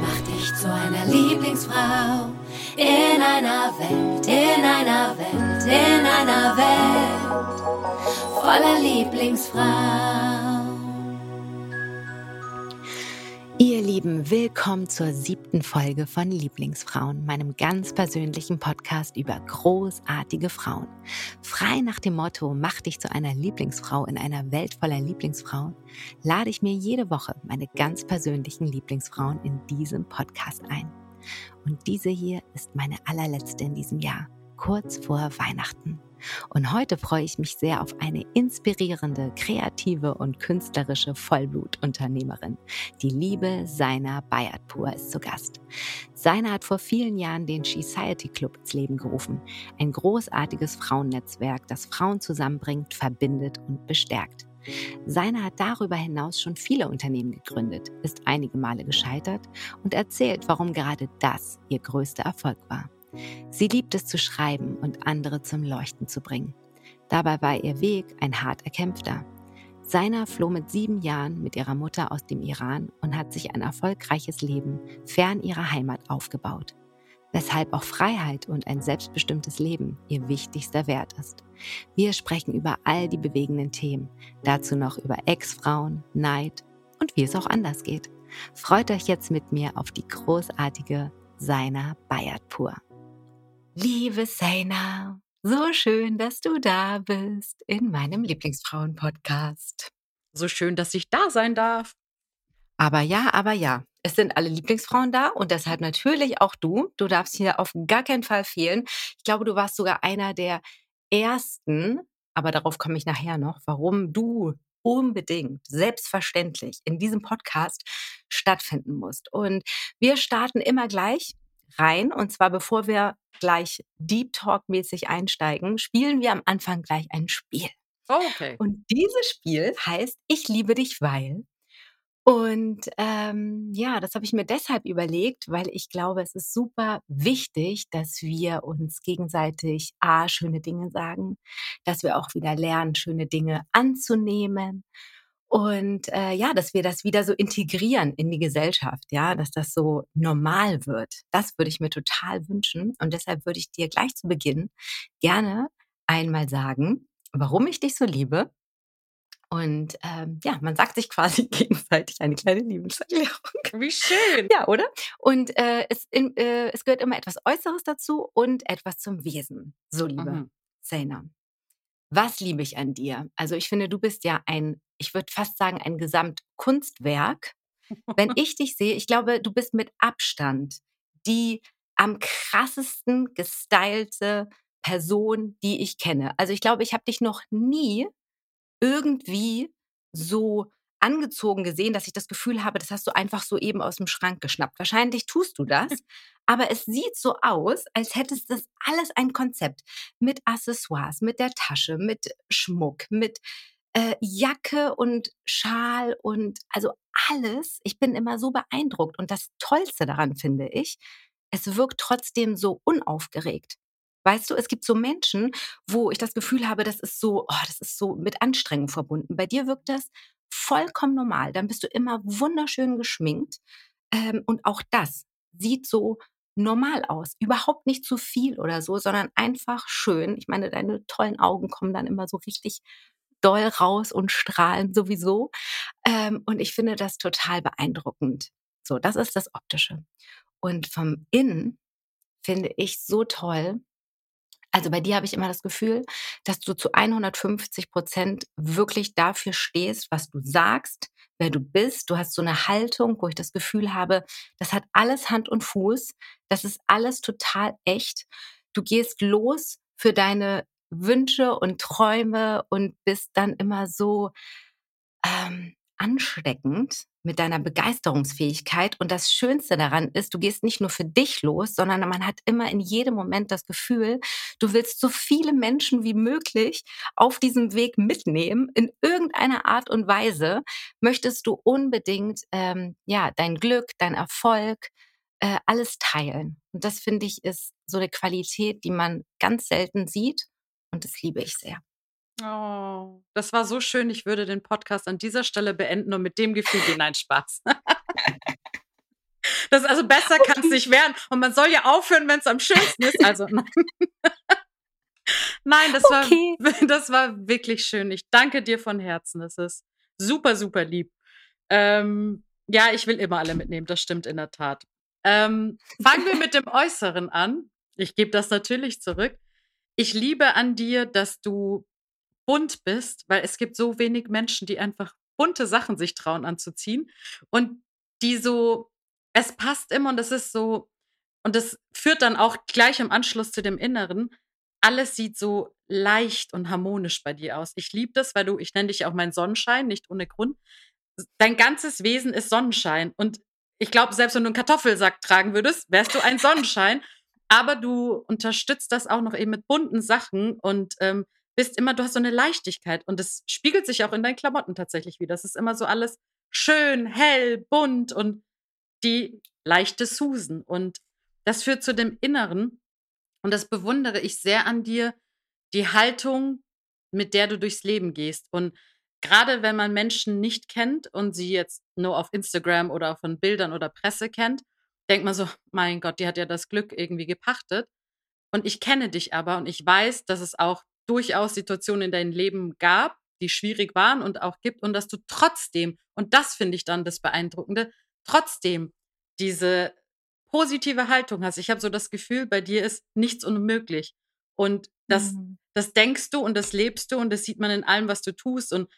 Mach dich zu einer Lieblingsfrau in einer Welt, in einer Welt, in einer Welt voller Lieblingsfrau. Lieben, willkommen zur siebten Folge von Lieblingsfrauen, meinem ganz persönlichen Podcast über großartige Frauen. Frei nach dem Motto, mach dich zu einer Lieblingsfrau in einer Welt voller Lieblingsfrauen, lade ich mir jede Woche meine ganz persönlichen Lieblingsfrauen in diesem Podcast ein. Und diese hier ist meine allerletzte in diesem Jahr, kurz vor Weihnachten. Und heute freue ich mich sehr auf eine inspirierende, kreative und künstlerische Vollblutunternehmerin. Die liebe Seina Bayatpur ist zu Gast. Seina hat vor vielen Jahren den Society Club ins Leben gerufen. Ein großartiges Frauennetzwerk, das Frauen zusammenbringt, verbindet und bestärkt. Seiner hat darüber hinaus schon viele Unternehmen gegründet, ist einige Male gescheitert und erzählt, warum gerade das ihr größter Erfolg war. Sie liebt es zu schreiben und andere zum Leuchten zu bringen. Dabei war ihr Weg ein hart erkämpfter. Seiner floh mit sieben Jahren mit ihrer Mutter aus dem Iran und hat sich ein erfolgreiches Leben fern ihrer Heimat aufgebaut. Weshalb auch Freiheit und ein selbstbestimmtes Leben ihr wichtigster Wert ist. Wir sprechen über all die bewegenden Themen, dazu noch über Ex-Frauen, Neid und wie es auch anders geht. Freut euch jetzt mit mir auf die großartige Seiner Bayatpur. Liebe Seina, so schön, dass du da bist in meinem Lieblingsfrauen-Podcast. So schön, dass ich da sein darf. Aber ja, aber ja, es sind alle Lieblingsfrauen da und deshalb natürlich auch du. Du darfst hier auf gar keinen Fall fehlen. Ich glaube, du warst sogar einer der ersten, aber darauf komme ich nachher noch, warum du unbedingt, selbstverständlich in diesem Podcast stattfinden musst. Und wir starten immer gleich rein. Und zwar bevor wir gleich Deep Talk-mäßig einsteigen, spielen wir am Anfang gleich ein Spiel. Oh, okay. Und dieses Spiel heißt Ich liebe dich, weil. Und ähm, ja, das habe ich mir deshalb überlegt, weil ich glaube, es ist super wichtig, dass wir uns gegenseitig A, schöne Dinge sagen, dass wir auch wieder lernen, schöne Dinge anzunehmen und äh, ja, dass wir das wieder so integrieren in die Gesellschaft, ja, dass das so normal wird. Das würde ich mir total wünschen. Und deshalb würde ich dir gleich zu Beginn gerne einmal sagen, warum ich dich so liebe. Und ähm, ja, man sagt sich quasi gegenseitig eine kleine Liebeserklärung. Wie schön. Ja, oder? Und äh, es, in, äh, es gehört immer etwas Äußeres dazu und etwas zum Wesen. So, liebe mhm. Was liebe ich an dir? Also ich finde, du bist ja ein, ich würde fast sagen, ein Gesamtkunstwerk. Wenn ich dich sehe, ich glaube, du bist mit Abstand die am krassesten gestylte Person, die ich kenne. Also ich glaube, ich habe dich noch nie irgendwie so angezogen gesehen, dass ich das Gefühl habe, das hast du einfach so eben aus dem Schrank geschnappt. Wahrscheinlich tust du das, aber es sieht so aus, als hättest das alles ein Konzept mit Accessoires, mit der Tasche, mit Schmuck, mit äh, Jacke und Schal und also alles. Ich bin immer so beeindruckt und das Tollste daran finde ich, es wirkt trotzdem so unaufgeregt. Weißt du, es gibt so Menschen, wo ich das Gefühl habe, das ist so, oh, das ist so mit Anstrengung verbunden. Bei dir wirkt das vollkommen normal. Dann bist du immer wunderschön geschminkt. Ähm, und auch das sieht so normal aus. Überhaupt nicht zu viel oder so, sondern einfach schön. Ich meine, deine tollen Augen kommen dann immer so richtig doll raus und strahlen sowieso. Ähm, und ich finde das total beeindruckend. So, das ist das Optische. Und vom Innen finde ich so toll, also bei dir habe ich immer das Gefühl, dass du zu 150 Prozent wirklich dafür stehst, was du sagst, wer du bist. Du hast so eine Haltung, wo ich das Gefühl habe, das hat alles Hand und Fuß. Das ist alles total echt. Du gehst los für deine Wünsche und Träume und bist dann immer so ähm, ansteckend mit deiner Begeisterungsfähigkeit. Und das Schönste daran ist, du gehst nicht nur für dich los, sondern man hat immer in jedem Moment das Gefühl, du willst so viele Menschen wie möglich auf diesem Weg mitnehmen. In irgendeiner Art und Weise möchtest du unbedingt ähm, ja dein Glück, dein Erfolg, äh, alles teilen. Und das finde ich ist so eine Qualität, die man ganz selten sieht. Und das liebe ich sehr. Oh, das war so schön. Ich würde den Podcast an dieser Stelle beenden und mit dem Gefühl gehen. Nein, Spaß. Das, also besser kann es nicht werden. Und man soll ja aufhören, wenn es am schönsten ist. Also nein. nein, das okay. war, das war wirklich schön. Ich danke dir von Herzen. Das ist super, super lieb. Ähm, ja, ich will immer alle mitnehmen, das stimmt in der Tat. Ähm, fangen wir mit dem Äußeren an. Ich gebe das natürlich zurück. Ich liebe an dir, dass du bunt bist, weil es gibt so wenig Menschen, die einfach bunte Sachen sich trauen anzuziehen und die so, es passt immer und das ist so, und das führt dann auch gleich im Anschluss zu dem Inneren. Alles sieht so leicht und harmonisch bei dir aus. Ich liebe das, weil du, ich nenne dich auch mein Sonnenschein, nicht ohne Grund. Dein ganzes Wesen ist Sonnenschein. Und ich glaube, selbst wenn du einen Kartoffelsack tragen würdest, wärst du ein Sonnenschein. Aber du unterstützt das auch noch eben mit bunten Sachen und ähm, bist immer, du hast so eine Leichtigkeit und das spiegelt sich auch in deinen Klamotten tatsächlich wieder. Das ist immer so alles schön, hell, bunt und die leichte Susan. Und das führt zu dem Inneren. Und das bewundere ich sehr an dir, die Haltung, mit der du durchs Leben gehst. Und gerade wenn man Menschen nicht kennt und sie jetzt nur auf Instagram oder von Bildern oder Presse kennt, denkt man so, mein Gott, die hat ja das Glück irgendwie gepachtet. Und ich kenne dich aber und ich weiß, dass es auch durchaus Situationen in deinem Leben gab, die schwierig waren und auch gibt und dass du trotzdem, und das finde ich dann das Beeindruckende, trotzdem diese positive Haltung hast. Ich habe so das Gefühl, bei dir ist nichts unmöglich. Und das, mhm. das denkst du und das lebst du und das sieht man in allem, was du tust. Und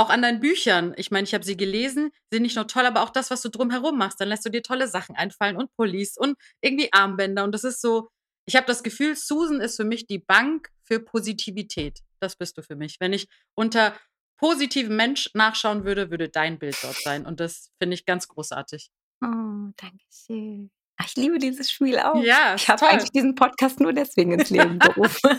auch an deinen Büchern. Ich meine, ich habe sie gelesen, sind nicht nur toll, aber auch das, was du drumherum machst. Dann lässt du dir tolle Sachen einfallen und Pullis und irgendwie Armbänder. Und das ist so, ich habe das Gefühl, Susan ist für mich die Bank für Positivität. Das bist du für mich. Wenn ich unter positivem Mensch nachschauen würde, würde dein Bild dort sein. Und das finde ich ganz großartig. Oh, danke schön. Ach, ich liebe dieses Spiel auch. Ja, ich habe eigentlich diesen Podcast nur deswegen ins Leben gerufen.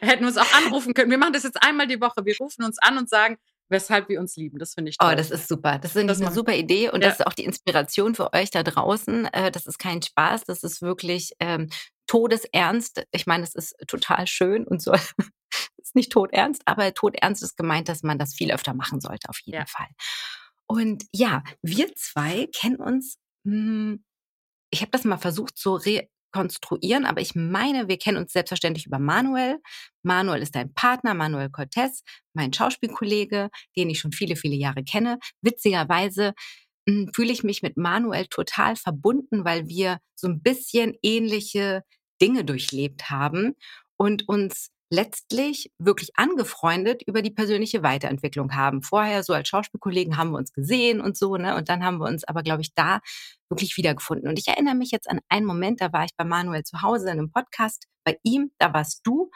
Hätten wir uns auch anrufen können. Wir machen das jetzt einmal die Woche. Wir rufen uns an und sagen, weshalb wir uns lieben. Das finde ich oh, toll. Oh, das ist super. Das ist eine super Idee und ja. das ist auch die Inspiration für euch da draußen. Äh, das ist kein Spaß, das ist wirklich ähm, todesernst. Ich meine, es ist total schön und soll ist nicht todernst, aber todernst ist gemeint, dass man das viel öfter machen sollte, auf jeden ja. Fall. Und ja, wir zwei kennen uns. Mh, hm, ich habe das mal versucht zu re konstruieren, aber ich meine, wir kennen uns selbstverständlich über Manuel. Manuel ist dein Partner, Manuel Cortez, mein Schauspielkollege, den ich schon viele, viele Jahre kenne. Witzigerweise hm, fühle ich mich mit Manuel total verbunden, weil wir so ein bisschen ähnliche Dinge durchlebt haben und uns letztlich wirklich angefreundet über die persönliche Weiterentwicklung haben. Vorher so als Schauspielkollegen haben wir uns gesehen und so, ne? Und dann haben wir uns aber, glaube ich, da wirklich wiedergefunden. Und ich erinnere mich jetzt an einen Moment, da war ich bei Manuel zu Hause in einem Podcast, bei ihm, da warst du.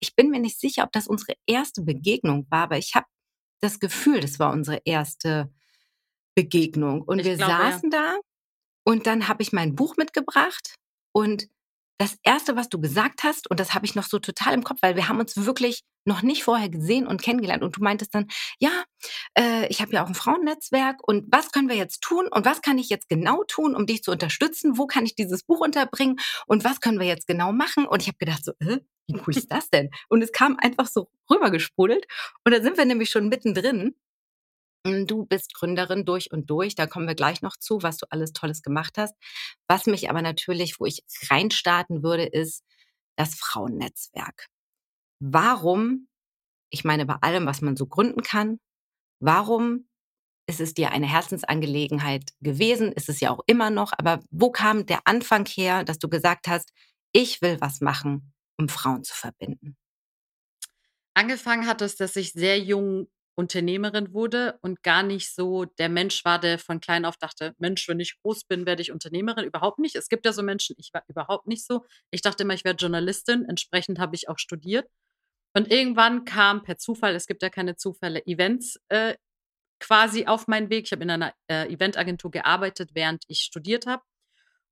Ich bin mir nicht sicher, ob das unsere erste Begegnung war, aber ich habe das Gefühl, das war unsere erste Begegnung. Und ich wir glaube, saßen ja. da und dann habe ich mein Buch mitgebracht und das Erste, was du gesagt hast, und das habe ich noch so total im Kopf, weil wir haben uns wirklich noch nicht vorher gesehen und kennengelernt. Und du meintest dann, ja, äh, ich habe ja auch ein Frauennetzwerk und was können wir jetzt tun und was kann ich jetzt genau tun, um dich zu unterstützen? Wo kann ich dieses Buch unterbringen und was können wir jetzt genau machen? Und ich habe gedacht so, äh, wie cool ist das denn? Und es kam einfach so rübergesprudelt und da sind wir nämlich schon mittendrin. Hm, du bist Gründerin durch und durch. Da kommen wir gleich noch zu, was du alles Tolles gemacht hast. Was mich aber natürlich, wo ich reinstarten würde, ist das Frauennetzwerk. Warum, ich meine bei allem, was man so gründen kann, warum ist es dir eine Herzensangelegenheit gewesen? Ist es ja auch immer noch. Aber wo kam der Anfang her, dass du gesagt hast, ich will was machen, um Frauen zu verbinden? Angefangen hat es, dass ich sehr jung Unternehmerin wurde und gar nicht so der Mensch war, der von klein auf dachte, Mensch, wenn ich groß bin, werde ich Unternehmerin. Überhaupt nicht. Es gibt ja so Menschen, ich war überhaupt nicht so. Ich dachte immer, ich werde Journalistin. Entsprechend habe ich auch studiert. Und irgendwann kam per Zufall, es gibt ja keine Zufälle, Events äh, quasi auf meinen Weg. Ich habe in einer äh, Eventagentur gearbeitet, während ich studiert habe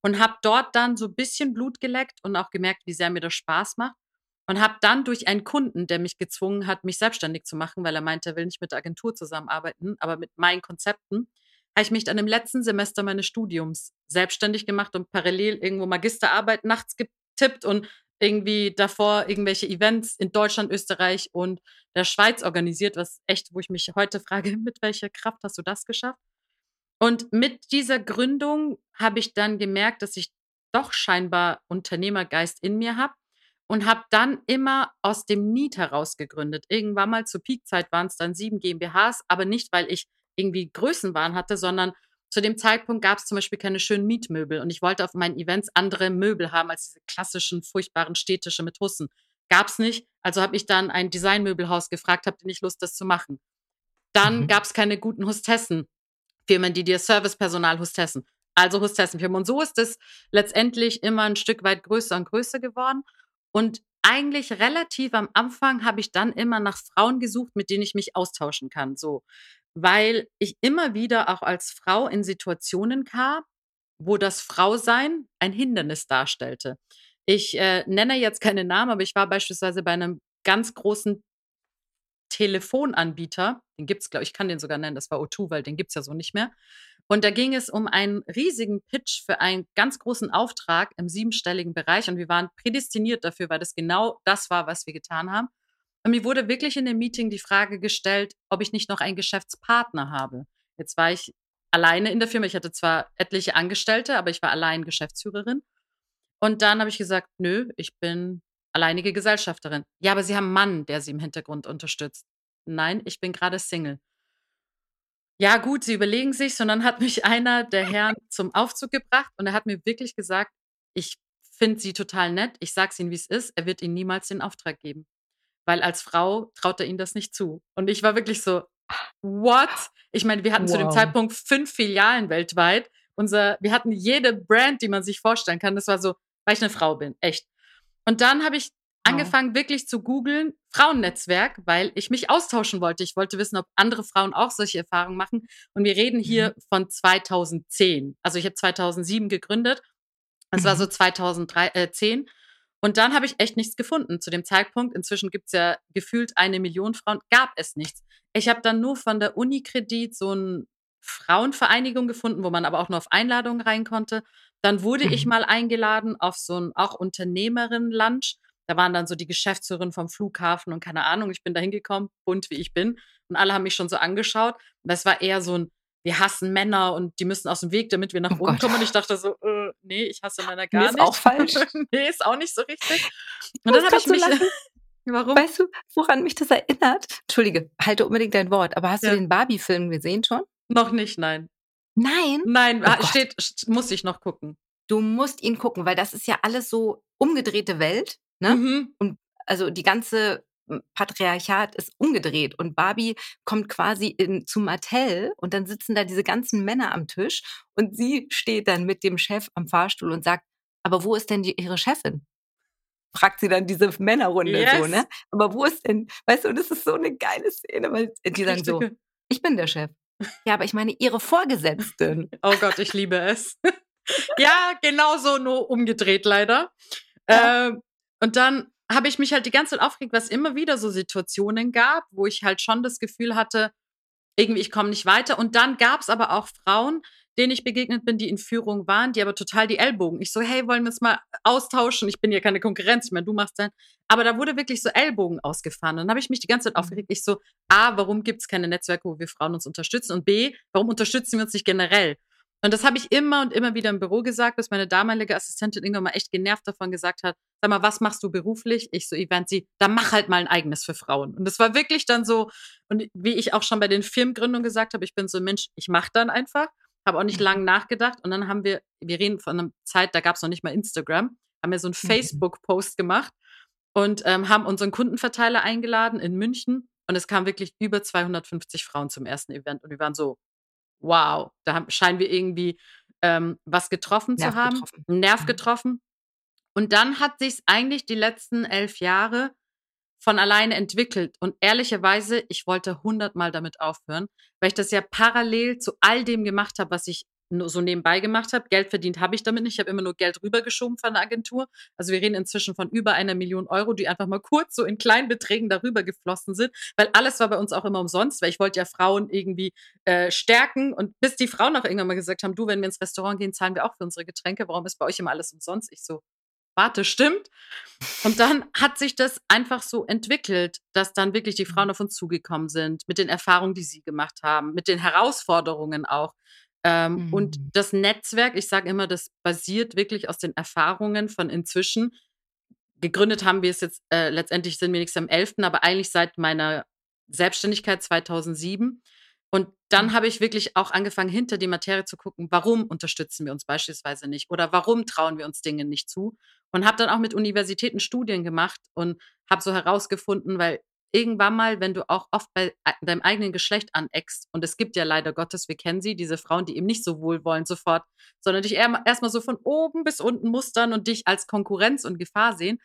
und habe dort dann so ein bisschen Blut geleckt und auch gemerkt, wie sehr mir das Spaß macht und habe dann durch einen Kunden, der mich gezwungen hat, mich selbstständig zu machen, weil er meinte, er will nicht mit der Agentur zusammenarbeiten, aber mit meinen Konzepten, habe ich mich dann im letzten Semester meines Studiums selbstständig gemacht und parallel irgendwo Magisterarbeit nachts getippt und irgendwie davor irgendwelche Events in Deutschland, Österreich und der Schweiz organisiert, was echt, wo ich mich heute frage, mit welcher Kraft hast du das geschafft? Und mit dieser Gründung habe ich dann gemerkt, dass ich doch scheinbar Unternehmergeist in mir habe und habe dann immer aus dem Need heraus gegründet. Irgendwann mal zur Peakzeit waren es dann sieben GmbHs, aber nicht, weil ich irgendwie Größenwahn hatte, sondern zu dem Zeitpunkt gab es zum Beispiel keine schönen Mietmöbel und ich wollte auf meinen Events andere Möbel haben als diese klassischen, furchtbaren städtische mit Hussen. Gab es nicht, also habe ich dann ein Designmöbelhaus gefragt, habt ihr nicht Lust, das zu machen? Dann mhm. gab es keine guten Hostessen. Firmen, die dir Servicepersonal Hostessen. Also Hostessenfirmen. Und so ist es letztendlich immer ein Stück weit größer und größer geworden. Und eigentlich relativ am Anfang habe ich dann immer nach Frauen gesucht, mit denen ich mich austauschen kann. So, weil ich immer wieder auch als Frau in Situationen kam, wo das Frausein ein Hindernis darstellte. Ich äh, nenne jetzt keine Namen, aber ich war beispielsweise bei einem ganz großen Telefonanbieter, den gibt es, glaube ich, ich kann den sogar nennen, das war O2, weil den gibt es ja so nicht mehr. Und da ging es um einen riesigen Pitch für einen ganz großen Auftrag im siebenstelligen Bereich. Und wir waren prädestiniert dafür, weil das genau das war, was wir getan haben. Und mir wurde wirklich in dem Meeting die Frage gestellt, ob ich nicht noch einen Geschäftspartner habe. Jetzt war ich alleine in der Firma. Ich hatte zwar etliche Angestellte, aber ich war allein Geschäftsführerin. Und dann habe ich gesagt, nö, ich bin alleinige Gesellschafterin. Ja, aber Sie haben einen Mann, der Sie im Hintergrund unterstützt. Nein, ich bin gerade Single. Ja, gut, sie überlegen sich, sondern hat mich einer der Herren zum Aufzug gebracht und er hat mir wirklich gesagt, ich finde sie total nett, ich sage es Ihnen, wie es ist, er wird Ihnen niemals den Auftrag geben. Weil als Frau traut er Ihnen das nicht zu. Und ich war wirklich so, what? Ich meine, wir hatten wow. zu dem Zeitpunkt fünf Filialen weltweit. Unser, wir hatten jede Brand, die man sich vorstellen kann. Das war so, weil ich eine Frau bin, echt. Und dann habe ich angefangen wirklich zu googeln, Frauennetzwerk, weil ich mich austauschen wollte. Ich wollte wissen, ob andere Frauen auch solche Erfahrungen machen. Und wir reden hier mhm. von 2010. Also ich habe 2007 gegründet. Es mhm. war so 2010. Mhm. Äh, und dann habe ich echt nichts gefunden zu dem Zeitpunkt. Inzwischen gibt es ja gefühlt eine Million Frauen. Gab es nichts. Ich habe dann nur von der Unikredit so eine Frauenvereinigung gefunden, wo man aber auch nur auf Einladungen rein konnte. Dann wurde mhm. ich mal eingeladen auf so ein auch Unternehmerin-Lunch da waren dann so die Geschäftsführerin vom Flughafen und keine Ahnung. Ich bin da hingekommen, bunt wie ich bin. Und alle haben mich schon so angeschaut. Das war eher so ein, wir hassen Männer und die müssen aus dem Weg, damit wir nach oh oben Gott. kommen. Und ich dachte so, äh, nee, ich hasse Männer gar nee, nicht. Ist auch falsch. nee, ist auch nicht so richtig. Und dann habe ich mich. Warum? Weißt du, woran mich das erinnert? Entschuldige, halte unbedingt dein Wort. Aber hast ja. du den Barbie-Film gesehen schon? Noch nicht, nein. Nein? Nein, oh steht, muss ich noch gucken. Du musst ihn gucken, weil das ist ja alles so umgedrehte Welt. Ne? Mhm. Und also die ganze hm, Patriarchat ist umgedreht und Barbie kommt quasi in, zu Mattel und dann sitzen da diese ganzen Männer am Tisch und sie steht dann mit dem Chef am Fahrstuhl und sagt, aber wo ist denn die, ihre Chefin? Fragt sie dann diese Männerrunde yes. so, ne? Aber wo ist denn, weißt du, das ist so eine geile Szene, weil die sagen so, ich bin der Chef. Ja, aber ich meine ihre Vorgesetzten. oh Gott, ich liebe es. ja, genau so, nur umgedreht leider. Ja. Äh, und dann habe ich mich halt die ganze Zeit aufgeregt, was immer wieder so Situationen gab, wo ich halt schon das Gefühl hatte, irgendwie ich komme nicht weiter. Und dann gab es aber auch Frauen, denen ich begegnet bin, die in Führung waren, die aber total die Ellbogen. Ich so, hey, wollen wir uns mal austauschen? Ich bin ja keine Konkurrenz, ich meine, du machst dann. Aber da wurde wirklich so Ellbogen ausgefahren. Und dann habe ich mich die ganze Zeit mhm. aufgeregt. Ich so, A, warum gibt es keine Netzwerke, wo wir Frauen uns unterstützen? Und B, warum unterstützen wir uns nicht generell? Und das habe ich immer und immer wieder im Büro gesagt, bis meine damalige Assistentin irgendwann mal echt genervt davon gesagt hat, sag mal, was machst du beruflich? Ich so, Event, sie, dann mach halt mal ein eigenes für Frauen. Und das war wirklich dann so, und wie ich auch schon bei den Firmengründungen gesagt habe, ich bin so ein Mensch, ich mache dann einfach, habe auch nicht mhm. lange nachgedacht. Und dann haben wir, wir reden von einer Zeit, da gab es noch nicht mal Instagram, haben wir so einen mhm. Facebook-Post gemacht und ähm, haben unseren Kundenverteiler eingeladen in München. Und es kamen wirklich über 250 Frauen zum ersten Event. Und wir waren so, wow, da scheinen wir irgendwie ähm, was getroffen Nerv zu haben, getroffen. Nerv getroffen. Und dann hat sich eigentlich die letzten elf Jahre von alleine entwickelt. Und ehrlicherweise, ich wollte hundertmal damit aufhören, weil ich das ja parallel zu all dem gemacht habe, was ich so nebenbei gemacht habe. Geld verdient habe ich damit nicht. Ich habe immer nur Geld rübergeschoben von der Agentur. Also wir reden inzwischen von über einer Million Euro, die einfach mal kurz so in kleinen Beträgen darüber geflossen sind, weil alles war bei uns auch immer umsonst, weil ich wollte ja Frauen irgendwie äh, stärken. Und bis die Frauen auch irgendwann mal gesagt haben, du, wenn wir ins Restaurant gehen, zahlen wir auch für unsere Getränke. Warum ist bei euch immer alles umsonst? Ich so, warte, stimmt. Und dann hat sich das einfach so entwickelt, dass dann wirklich die Frauen mhm. auf uns zugekommen sind, mit den Erfahrungen, die sie gemacht haben, mit den Herausforderungen auch. Ähm, mhm. Und das Netzwerk, ich sage immer, das basiert wirklich aus den Erfahrungen von inzwischen. Gegründet haben wir es jetzt, äh, letztendlich sind wir nichts am 11., aber eigentlich seit meiner Selbstständigkeit 2007. Und dann mhm. habe ich wirklich auch angefangen, hinter die Materie zu gucken, warum unterstützen wir uns beispielsweise nicht oder warum trauen wir uns Dinge nicht zu. Und habe dann auch mit Universitäten Studien gemacht und habe so herausgefunden, weil irgendwann mal, wenn du auch oft bei deinem eigenen Geschlecht aneckst, und es gibt ja leider Gottes, wir kennen sie, diese Frauen, die eben nicht so wohlwollend sofort, sondern dich erstmal so von oben bis unten mustern und dich als Konkurrenz und Gefahr sehen.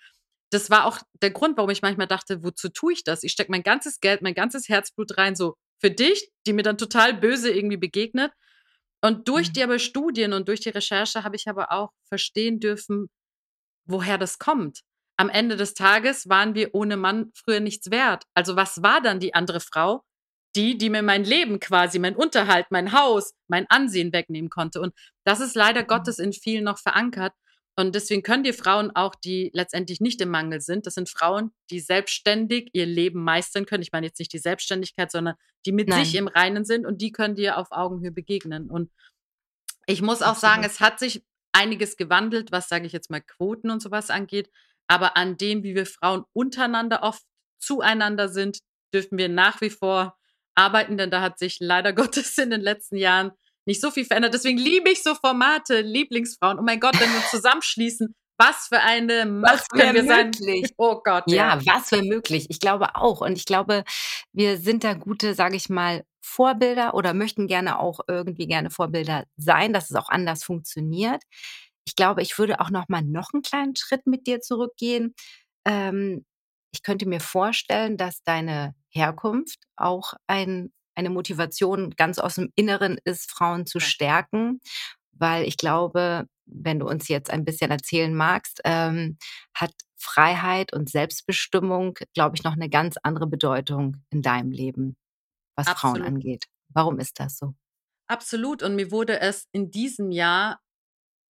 Das war auch der Grund, warum ich manchmal dachte, wozu tue ich das? Ich stecke mein ganzes Geld, mein ganzes Herzblut rein, so für dich, die mir dann total böse irgendwie begegnet. Und durch mhm. die aber Studien und durch die Recherche habe ich aber auch verstehen dürfen, woher das kommt. Am Ende des Tages waren wir ohne Mann früher nichts wert. Also was war dann die andere Frau? Die, die mir mein Leben quasi, mein Unterhalt, mein Haus, mein Ansehen wegnehmen konnte. Und das ist leider mhm. Gottes in vielen noch verankert. Und deswegen können die Frauen auch, die letztendlich nicht im Mangel sind, das sind Frauen, die selbstständig ihr Leben meistern können. Ich meine jetzt nicht die Selbstständigkeit, sondern die mit Nein. sich im Reinen sind und die können dir auf Augenhöhe begegnen. Und ich muss auch Absolut. sagen, es hat sich einiges gewandelt, was sage ich jetzt mal Quoten und sowas angeht. Aber an dem, wie wir Frauen untereinander oft zueinander sind, dürfen wir nach wie vor arbeiten, denn da hat sich leider Gottes in den letzten Jahren nicht so viel verändert. Deswegen liebe ich so Formate, Lieblingsfrauen. Oh mein Gott, wenn wir uns zusammenschließen, was für eine Macht können wir möglich. sein. Oh Gott. Ja, ja was wäre möglich. Ich glaube auch. Und ich glaube, wir sind da gute, sage ich mal, Vorbilder oder möchten gerne auch irgendwie gerne Vorbilder sein, dass es auch anders funktioniert. Ich glaube, ich würde auch noch mal noch einen kleinen Schritt mit dir zurückgehen. Ähm, ich könnte mir vorstellen, dass deine Herkunft auch ein eine Motivation ganz aus dem Inneren ist, Frauen zu stärken, weil ich glaube, wenn du uns jetzt ein bisschen erzählen magst, ähm, hat Freiheit und Selbstbestimmung, glaube ich, noch eine ganz andere Bedeutung in deinem Leben, was Absolut. Frauen angeht. Warum ist das so? Absolut. Und mir wurde es in diesem Jahr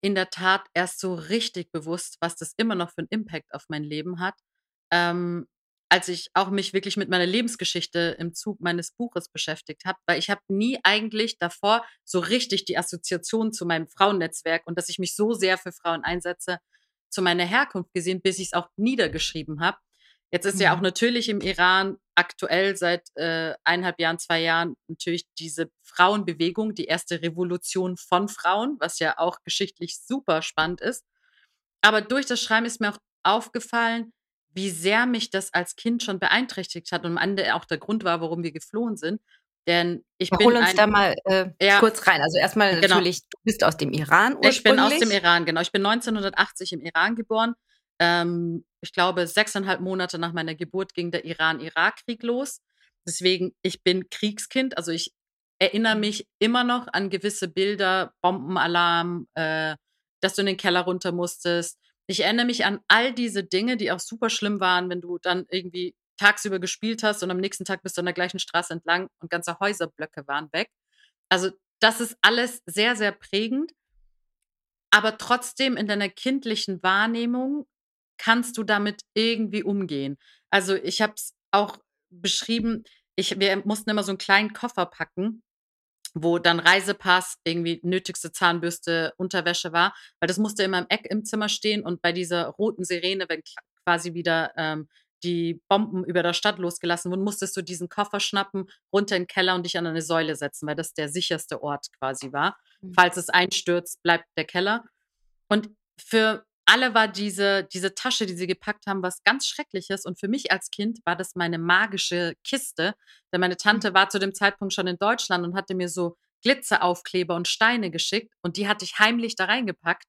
in der Tat erst so richtig bewusst, was das immer noch für einen Impact auf mein Leben hat. Ähm, als ich auch mich wirklich mit meiner Lebensgeschichte im Zug meines Buches beschäftigt habe, weil ich habe nie eigentlich davor so richtig die Assoziation zu meinem Frauennetzwerk und dass ich mich so sehr für Frauen einsetze, zu meiner Herkunft gesehen, bis ich es auch niedergeschrieben habe. Jetzt ist ja auch mhm. natürlich im Iran aktuell seit äh, eineinhalb Jahren, zwei Jahren natürlich diese Frauenbewegung, die erste Revolution von Frauen, was ja auch geschichtlich super spannend ist. Aber durch das Schreiben ist mir auch aufgefallen, wie sehr mich das als Kind schon beeinträchtigt hat und am Ende auch der Grund war, warum wir geflohen sind. Denn ich bin. Hol uns ein, da mal äh, ja, kurz rein. Also erstmal genau. natürlich, du bist aus dem Iran ursprünglich. Ich bin aus dem Iran, genau. Ich bin 1980 im Iran geboren. Ähm, ich glaube, sechseinhalb Monate nach meiner Geburt ging der Iran-Irak-Krieg los. Deswegen, ich bin Kriegskind. Also ich erinnere mhm. mich immer noch an gewisse Bilder, Bombenalarm, äh, dass du in den Keller runter musstest, ich erinnere mich an all diese Dinge, die auch super schlimm waren, wenn du dann irgendwie tagsüber gespielt hast und am nächsten Tag bist du an der gleichen Straße entlang und ganze Häuserblöcke waren weg. Also das ist alles sehr, sehr prägend. Aber trotzdem in deiner kindlichen Wahrnehmung kannst du damit irgendwie umgehen. Also ich habe es auch beschrieben, ich, wir mussten immer so einen kleinen Koffer packen wo dann Reisepass, irgendwie nötigste Zahnbürste, Unterwäsche war, weil das musste immer im Eck im Zimmer stehen und bei dieser roten Sirene, wenn quasi wieder ähm, die Bomben über der Stadt losgelassen wurden, musstest du diesen Koffer schnappen, runter in den Keller und dich an eine Säule setzen, weil das der sicherste Ort quasi war. Mhm. Falls es einstürzt, bleibt der Keller. Und für alle war diese, diese Tasche, die sie gepackt haben, was ganz Schreckliches. Und für mich als Kind war das meine magische Kiste. Denn meine Tante mhm. war zu dem Zeitpunkt schon in Deutschland und hatte mir so Glitzeraufkleber und Steine geschickt. Und die hatte ich heimlich da reingepackt.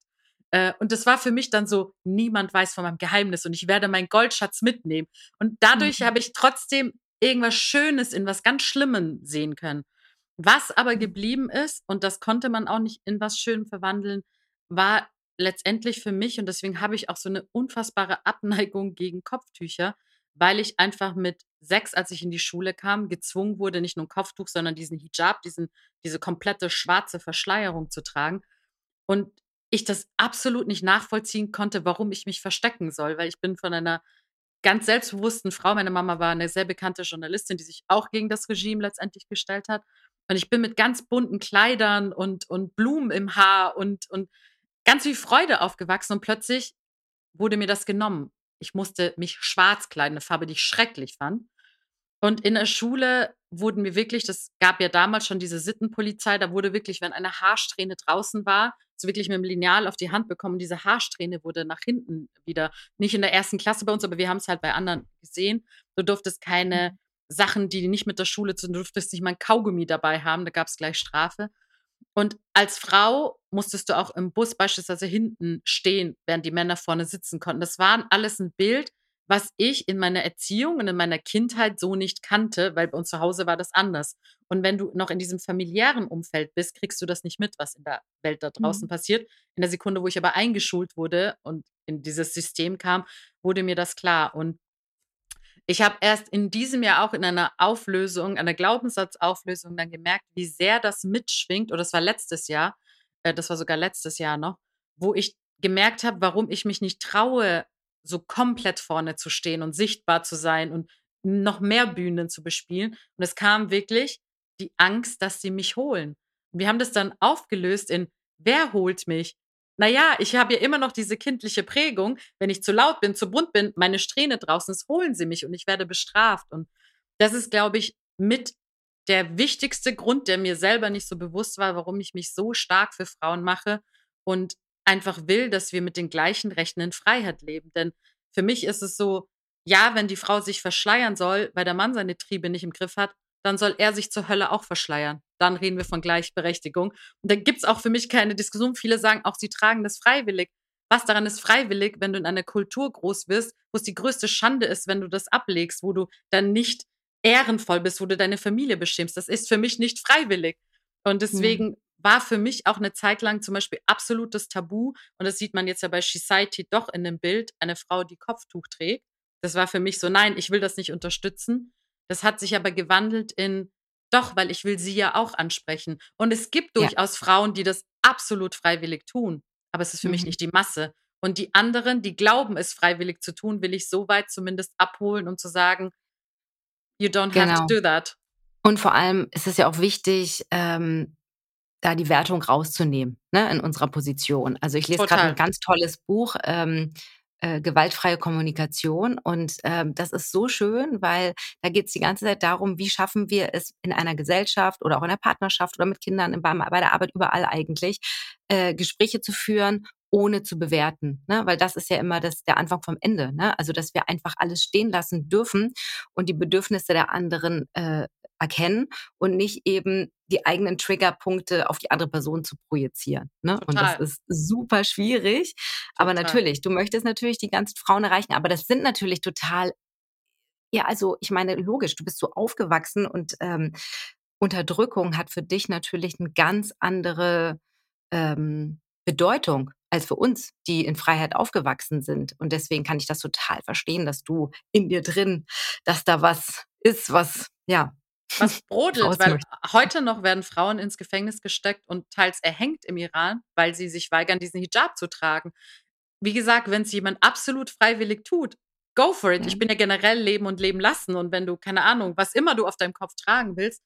Äh, und das war für mich dann so, niemand weiß von meinem Geheimnis und ich werde meinen Goldschatz mitnehmen. Und dadurch mhm. habe ich trotzdem irgendwas Schönes in was ganz Schlimmem sehen können. Was aber geblieben ist, und das konnte man auch nicht in was Schönem verwandeln, war letztendlich für mich, und deswegen habe ich auch so eine unfassbare Abneigung gegen Kopftücher, weil ich einfach mit sechs, als ich in die Schule kam, gezwungen wurde, nicht nur ein Kopftuch, sondern diesen Hijab, diesen, diese komplette schwarze Verschleierung zu tragen. Und ich das absolut nicht nachvollziehen konnte, warum ich mich verstecken soll, weil ich bin von einer ganz selbstbewussten Frau, meine Mama war eine sehr bekannte Journalistin, die sich auch gegen das Regime letztendlich gestellt hat. Und ich bin mit ganz bunten Kleidern und, und Blumen im Haar und, und ganz viel Freude aufgewachsen und plötzlich wurde mir das genommen. Ich musste mich schwarz kleiden, eine Farbe, die ich schrecklich fand. Und in der Schule wurden wir wirklich, das gab ja damals schon diese Sittenpolizei, da wurde wirklich, wenn eine Haarsträhne draußen war, so wirklich mit dem Lineal auf die Hand bekommen. Diese Haarsträhne wurde nach hinten wieder, nicht in der ersten Klasse bei uns, aber wir haben es halt bei anderen gesehen. Du durftest keine mhm. Sachen, die nicht mit der Schule zu, du durftest nicht mal ein Kaugummi dabei haben, da gab es gleich Strafe. Und als Frau musstest du auch im Bus beispielsweise hinten stehen, während die Männer vorne sitzen konnten. Das war alles ein Bild, was ich in meiner Erziehung und in meiner Kindheit so nicht kannte, weil bei uns zu Hause war das anders. Und wenn du noch in diesem familiären Umfeld bist, kriegst du das nicht mit, was in der Welt da draußen mhm. passiert. In der Sekunde, wo ich aber eingeschult wurde und in dieses System kam, wurde mir das klar. Und ich habe erst in diesem Jahr auch in einer Auflösung, einer Glaubenssatzauflösung dann gemerkt, wie sehr das mitschwingt, oder das war letztes Jahr, äh, das war sogar letztes Jahr noch, wo ich gemerkt habe, warum ich mich nicht traue, so komplett vorne zu stehen und sichtbar zu sein und noch mehr Bühnen zu bespielen. Und es kam wirklich die Angst, dass sie mich holen. Wir haben das dann aufgelöst in, wer holt mich? Naja, ich habe ja immer noch diese kindliche Prägung. Wenn ich zu laut bin, zu bunt bin, meine Strähne draußen ist, holen sie mich und ich werde bestraft. Und das ist, glaube ich, mit der wichtigste Grund, der mir selber nicht so bewusst war, warum ich mich so stark für Frauen mache und einfach will, dass wir mit den gleichen Rechten in Freiheit leben. Denn für mich ist es so, ja, wenn die Frau sich verschleiern soll, weil der Mann seine Triebe nicht im Griff hat, dann soll er sich zur Hölle auch verschleiern. Dann reden wir von Gleichberechtigung. Und da gibt es auch für mich keine Diskussion. Viele sagen auch, sie tragen das freiwillig. Was daran ist freiwillig, wenn du in einer Kultur groß wirst, wo es die größte Schande ist, wenn du das ablegst, wo du dann nicht ehrenvoll bist, wo du deine Familie beschämst. Das ist für mich nicht freiwillig. Und deswegen mhm war für mich auch eine Zeit lang zum Beispiel absolutes Tabu. Und das sieht man jetzt ja bei Society doch in dem Bild, eine Frau, die Kopftuch trägt. Das war für mich so, nein, ich will das nicht unterstützen. Das hat sich aber gewandelt in, doch, weil ich will sie ja auch ansprechen. Und es gibt durchaus ja. Frauen, die das absolut freiwillig tun. Aber es ist für mhm. mich nicht die Masse. Und die anderen, die glauben, es freiwillig zu tun, will ich so weit zumindest abholen, um zu sagen, you don't genau. have to genau. do that. Und vor allem ist es ja auch wichtig, ähm, da die Wertung rauszunehmen ne, in unserer Position. Also ich lese gerade ein ganz tolles Buch, ähm, äh, gewaltfreie Kommunikation. Und ähm, das ist so schön, weil da geht es die ganze Zeit darum, wie schaffen wir es in einer Gesellschaft oder auch in der Partnerschaft oder mit Kindern, in, bei, bei der Arbeit, überall eigentlich, äh, Gespräche zu führen, ohne zu bewerten. Ne? Weil das ist ja immer das, der Anfang vom Ende. Ne? Also, dass wir einfach alles stehen lassen dürfen und die Bedürfnisse der anderen äh, erkennen und nicht eben die eigenen Triggerpunkte auf die andere Person zu projizieren. Ne? Und das ist super schwierig. Total. Aber natürlich, du möchtest natürlich die ganzen Frauen erreichen, aber das sind natürlich total, ja, also ich meine, logisch, du bist so aufgewachsen und ähm, Unterdrückung hat für dich natürlich eine ganz andere ähm, Bedeutung als für uns, die in Freiheit aufgewachsen sind. Und deswegen kann ich das total verstehen, dass du in dir drin, dass da was ist, was ja was brodelt, weil heute noch werden Frauen ins Gefängnis gesteckt und teils erhängt im Iran, weil sie sich weigern, diesen Hijab zu tragen. Wie gesagt, wenn es jemand absolut freiwillig tut, go for it. Ich bin ja generell leben und leben lassen. Und wenn du, keine Ahnung, was immer du auf deinem Kopf tragen willst,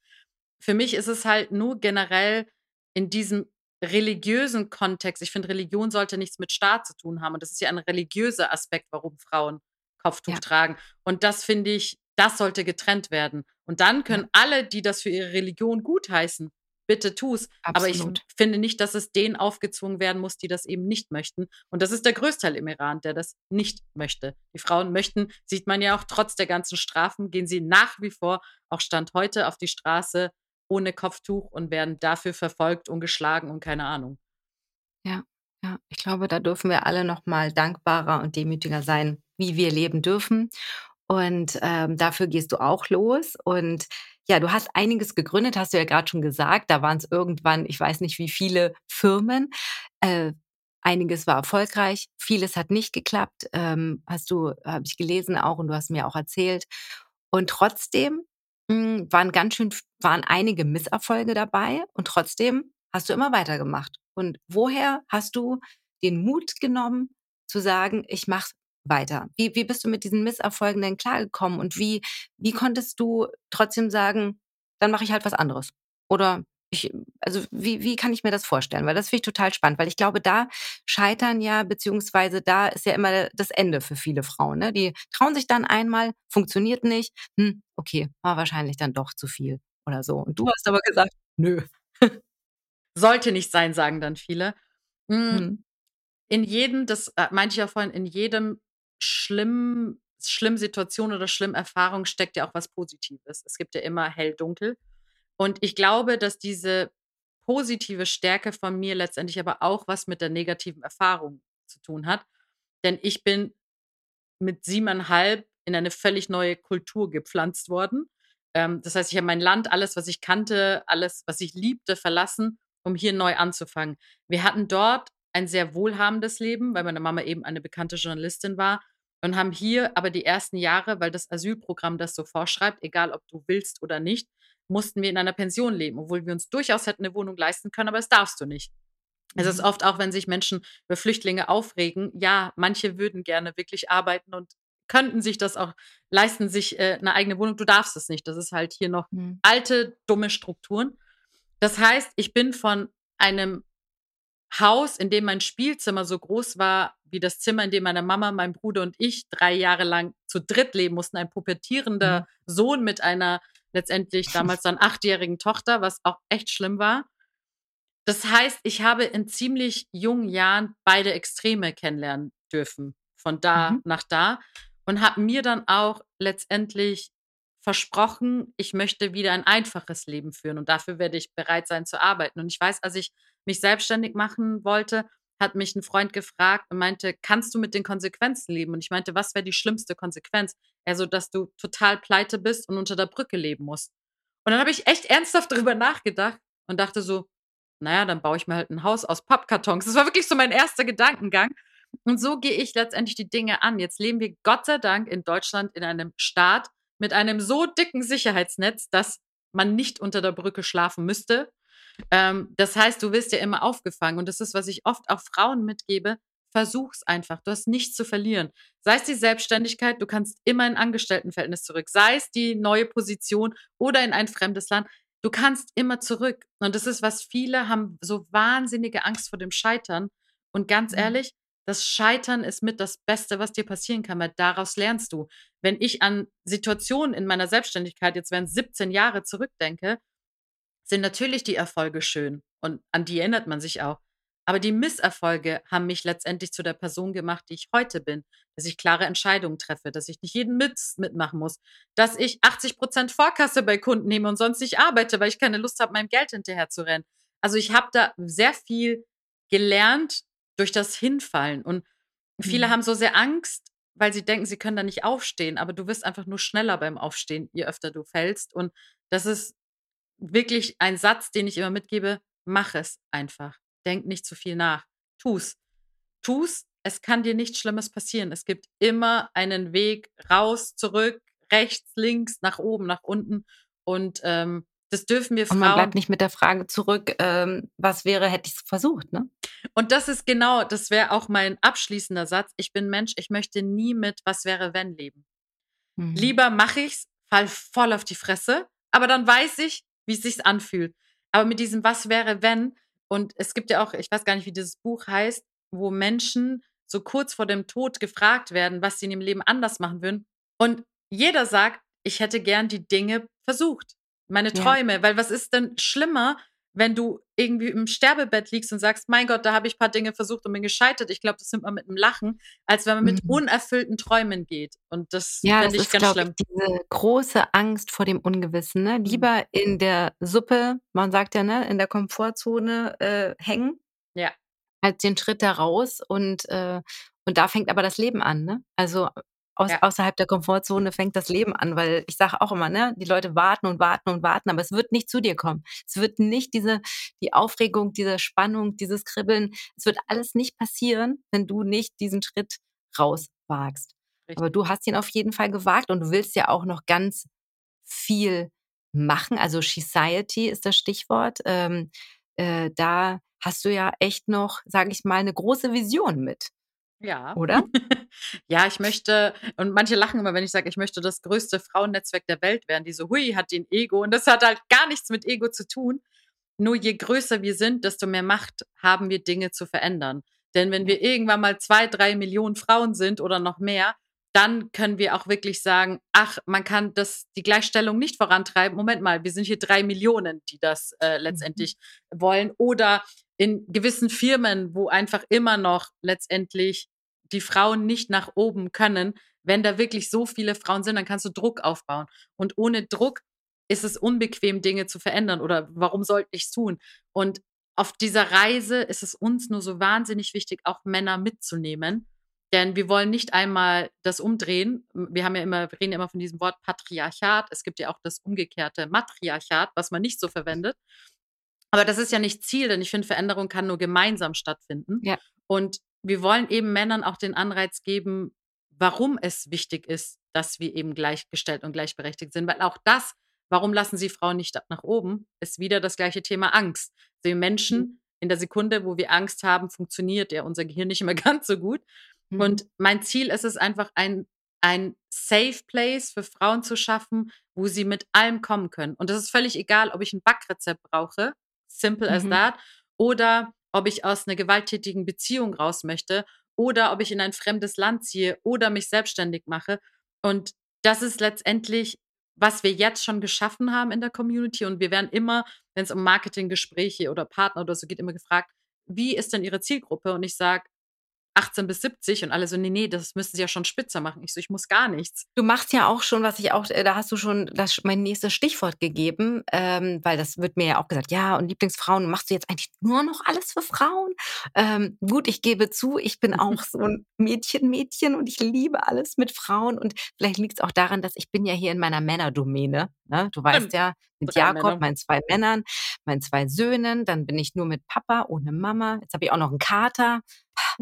für mich ist es halt nur generell in diesem religiösen Kontext. Ich finde, Religion sollte nichts mit Staat zu tun haben. Und das ist ja ein religiöser Aspekt, warum Frauen Kopftuch ja. tragen. Und das finde ich das sollte getrennt werden. Und dann können ja. alle, die das für ihre Religion gutheißen, bitte tu's. Absolut. Aber ich finde nicht, dass es denen aufgezwungen werden muss, die das eben nicht möchten. Und das ist der Größteil im Iran, der das nicht möchte. Die Frauen möchten, sieht man ja auch trotz der ganzen Strafen, gehen sie nach wie vor, auch Stand heute, auf die Straße ohne Kopftuch und werden dafür verfolgt und geschlagen und keine Ahnung. Ja, ja, ich glaube, da dürfen wir alle noch mal dankbarer und demütiger sein, wie wir leben dürfen. Und ähm, dafür gehst du auch los. Und ja, du hast einiges gegründet, hast du ja gerade schon gesagt. Da waren es irgendwann, ich weiß nicht wie viele Firmen. Äh, einiges war erfolgreich, vieles hat nicht geklappt. Ähm, hast du, habe ich gelesen auch und du hast mir auch erzählt. Und trotzdem mh, hm, waren ganz schön, waren einige Misserfolge dabei und trotzdem hast du immer weitergemacht. Und woher hast du den Mut genommen, zu sagen, ich mache weiter? Wie, wie bist du mit diesen Misserfolgen denn klargekommen und wie, wie konntest du trotzdem sagen, dann mache ich halt was anderes? Oder ich, also wie, wie kann ich mir das vorstellen? Weil das finde ich total spannend, weil ich glaube, da scheitern ja, beziehungsweise da ist ja immer das Ende für viele Frauen. Ne? Die trauen sich dann einmal, funktioniert nicht, hm, okay, war wahrscheinlich dann doch zu viel oder so. Und du hast aber gesagt, nö. Sollte nicht sein, sagen dann viele. Hm. Hm. In jedem, das äh, meinte ich ja vorhin, in jedem schlimmen, schlimmen Situation oder schlimmen Erfahrung steckt ja auch was Positives. Es gibt ja immer hell-dunkel. Und ich glaube, dass diese positive Stärke von mir letztendlich aber auch was mit der negativen Erfahrung zu tun hat. Denn ich bin mit siebeneinhalb in eine völlig neue Kultur gepflanzt worden. Ähm, das heißt, ich habe mein Land, alles, was ich kannte, alles, was ich liebte, verlassen, um hier neu anzufangen. Wir hatten dort ein sehr wohlhabendes Leben, weil meine Mama eben eine bekannte Journalistin war und haben hier aber die ersten Jahre, weil das Asylprogramm das so vorschreibt, egal ob du willst oder nicht, mussten wir in einer Pension leben, obwohl wir uns durchaus hätten eine Wohnung leisten können, aber das darfst du nicht. Es ist mhm. oft auch, wenn sich Menschen über Flüchtlinge aufregen, ja, manche würden gerne wirklich arbeiten und könnten sich das auch leisten, sich äh, eine eigene Wohnung. Du darfst es nicht. Das ist halt hier noch mhm. alte, dumme Strukturen. Das heißt, ich bin von einem Haus, in dem mein Spielzimmer so groß war wie das Zimmer, in dem meine Mama, mein Bruder und ich drei Jahre lang zu dritt leben mussten, ein pubertierender mhm. Sohn mit einer letztendlich damals dann achtjährigen Tochter, was auch echt schlimm war. Das heißt, ich habe in ziemlich jungen Jahren beide Extreme kennenlernen dürfen, von da mhm. nach da, und habe mir dann auch letztendlich versprochen, ich möchte wieder ein einfaches Leben führen und dafür werde ich bereit sein zu arbeiten. Und ich weiß, als ich mich selbstständig machen wollte, hat mich ein Freund gefragt und meinte, kannst du mit den Konsequenzen leben? Und ich meinte, was wäre die schlimmste Konsequenz? Also, dass du total pleite bist und unter der Brücke leben musst. Und dann habe ich echt ernsthaft darüber nachgedacht und dachte so, naja, dann baue ich mir halt ein Haus aus Pappkartons. Das war wirklich so mein erster Gedankengang. Und so gehe ich letztendlich die Dinge an. Jetzt leben wir Gott sei Dank in Deutschland in einem Staat mit einem so dicken Sicherheitsnetz, dass man nicht unter der Brücke schlafen müsste. Ähm, das heißt, du wirst ja immer aufgefangen. Und das ist, was ich oft auch Frauen mitgebe. Versuch's einfach. Du hast nichts zu verlieren. Sei es die Selbstständigkeit, du kannst immer in Angestelltenverhältnis zurück. Sei es die neue Position oder in ein fremdes Land. Du kannst immer zurück. Und das ist, was viele haben, so wahnsinnige Angst vor dem Scheitern. Und ganz mhm. ehrlich, das Scheitern ist mit das Beste, was dir passieren kann, weil daraus lernst du. Wenn ich an Situationen in meiner Selbstständigkeit, jetzt während 17 Jahre zurückdenke, sind natürlich die Erfolge schön und an die erinnert man sich auch. Aber die Misserfolge haben mich letztendlich zu der Person gemacht, die ich heute bin. Dass ich klare Entscheidungen treffe, dass ich nicht jeden Mist mitmachen muss, dass ich 80 Prozent Vorkasse bei Kunden nehme und sonst nicht arbeite, weil ich keine Lust habe, meinem Geld hinterher zu rennen. Also ich habe da sehr viel gelernt durch das Hinfallen. Und viele mhm. haben so sehr Angst, weil sie denken, sie können da nicht aufstehen, aber du wirst einfach nur schneller beim Aufstehen, je öfter du fällst. Und das ist wirklich ein Satz, den ich immer mitgebe, mach es einfach. Denk nicht zu viel nach. Tu's. Tu's. Es kann dir nichts Schlimmes passieren. Es gibt immer einen Weg raus, zurück, rechts, links, nach oben, nach unten. Und ähm, das dürfen wir Frauen. Und man bleibt nicht mit der Frage zurück, ähm, was wäre, hätte ich es versucht, ne? Und das ist genau, das wäre auch mein abschließender Satz. Ich bin Mensch, ich möchte nie mit was wäre, wenn leben. Mhm. Lieber mache ich's, fall voll auf die Fresse, aber dann weiß ich, wie es sich anfühlt. Aber mit diesem was wäre, wenn, und es gibt ja auch, ich weiß gar nicht, wie dieses Buch heißt, wo Menschen so kurz vor dem Tod gefragt werden, was sie in ihrem Leben anders machen würden. Und jeder sagt, ich hätte gern die Dinge versucht, meine Träume, ja. weil was ist denn schlimmer, wenn du irgendwie im Sterbebett liegst und sagst, mein Gott, da habe ich ein paar Dinge versucht und bin gescheitert. Ich glaube, das nimmt man mit einem Lachen, als wenn man mit mhm. unerfüllten Träumen geht. Und das ja, finde ich ist, ganz schlimm. Ich, diese große Angst vor dem Ungewissen. Ne? Mhm. Lieber in der Suppe, man sagt ja, ne, in der Komfortzone äh, hängen. Ja. Als den Schritt da raus und, äh, und da fängt aber das Leben an. Ne? Also aus, ja. außerhalb der Komfortzone fängt das Leben an, weil ich sage auch immer, ne, die Leute warten und warten und warten, aber es wird nicht zu dir kommen. Es wird nicht diese, die Aufregung, diese Spannung, dieses Kribbeln, es wird alles nicht passieren, wenn du nicht diesen Schritt rauswagst. Richtig. Aber du hast ihn auf jeden Fall gewagt und du willst ja auch noch ganz viel machen. Also Society ist das Stichwort. Ähm, äh, da hast du ja echt noch, sage ich mal, eine große Vision mit. Ja. Oder? ja, ich möchte, und manche lachen immer, wenn ich sage, ich möchte das größte Frauennetzwerk der Welt werden. Die so, hui, hat den Ego. Und das hat halt gar nichts mit Ego zu tun. Nur je größer wir sind, desto mehr Macht haben wir, Dinge zu verändern. Denn wenn wir irgendwann mal zwei, drei Millionen Frauen sind oder noch mehr, dann können wir auch wirklich sagen, ach, man kann das, die Gleichstellung nicht vorantreiben. Moment mal, wir sind hier drei Millionen, die das äh, mhm. letztendlich mhm. wollen. Oder in gewissen Firmen, wo einfach immer noch letztendlich die Frauen nicht nach oben können. Wenn da wirklich so viele Frauen sind, dann kannst du Druck aufbauen. Und ohne Druck ist es unbequem, Dinge zu verändern oder warum sollte ich es tun? Und auf dieser Reise ist es uns nur so wahnsinnig wichtig, auch Männer mitzunehmen. Denn wir wollen nicht einmal das umdrehen. Wir haben ja immer, wir reden ja immer von diesem Wort Patriarchat. Es gibt ja auch das umgekehrte Matriarchat, was man nicht so verwendet. Aber das ist ja nicht Ziel, denn ich finde, Veränderung kann nur gemeinsam stattfinden. Ja. Und wir wollen eben Männern auch den Anreiz geben, warum es wichtig ist, dass wir eben gleichgestellt und gleichberechtigt sind. Weil auch das, warum lassen sie Frauen nicht nach oben, ist wieder das gleiche Thema Angst. Wir Menschen, mhm. in der Sekunde, wo wir Angst haben, funktioniert ja unser Gehirn nicht immer ganz so gut. Mhm. Und mein Ziel ist es einfach, ein, ein Safe Place für Frauen zu schaffen, wo sie mit allem kommen können. Und das ist völlig egal, ob ich ein Backrezept brauche, simple mhm. as that, oder ob ich aus einer gewalttätigen Beziehung raus möchte oder ob ich in ein fremdes Land ziehe oder mich selbstständig mache. Und das ist letztendlich, was wir jetzt schon geschaffen haben in der Community. Und wir werden immer, wenn es um Marketinggespräche oder Partner oder so geht, immer gefragt, wie ist denn Ihre Zielgruppe? Und ich sage, 18 bis 70 und alle so, nee, nee, das müssen sie ja schon spitzer machen. Ich so, ich muss gar nichts. Du machst ja auch schon, was ich auch, äh, da hast du schon das, mein nächstes Stichwort gegeben, ähm, weil das wird mir ja auch gesagt, ja, und Lieblingsfrauen, machst du jetzt eigentlich nur noch alles für Frauen? Ähm, gut, ich gebe zu, ich bin auch so ein Mädchen, Mädchen und ich liebe alles mit Frauen und vielleicht liegt es auch daran, dass ich bin ja hier in meiner Männerdomäne. Ne? Du weißt ja, mit Jakob, meinen zwei Männern, meinen zwei Söhnen, dann bin ich nur mit Papa, ohne Mama. Jetzt habe ich auch noch einen Kater.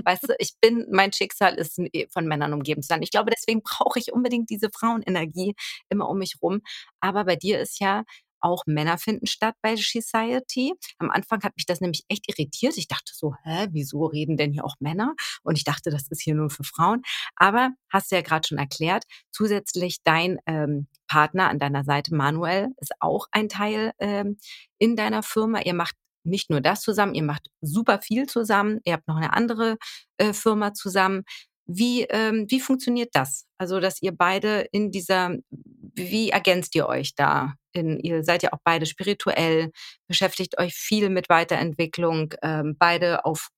Weißt du, ich bin, mein Schicksal ist äh, von Männern umgeben zu sein. Ich glaube, deswegen brauche ich unbedingt diese Frauenenergie immer um mich rum. Aber bei dir ist ja auch Männer finden statt bei Society. Am Anfang hat mich das nämlich echt irritiert. Ich dachte so, hä, wieso reden denn hier auch Männer? Und ich dachte, das ist hier nur für Frauen. Aber hast du ja gerade schon erklärt, zusätzlich dein ähm, Partner an deiner Seite, Manuel, ist auch ein Teil ähm, in deiner Firma. Ihr macht nicht nur das zusammen, ihr macht super viel zusammen, ihr habt noch eine andere äh, Firma zusammen. Wie, ähm, wie funktioniert das? Also, dass ihr beide in dieser, wie ergänzt ihr euch da? In, ihr seid ja auch beide spirituell, beschäftigt euch viel mit Weiterentwicklung, ähm, beide auf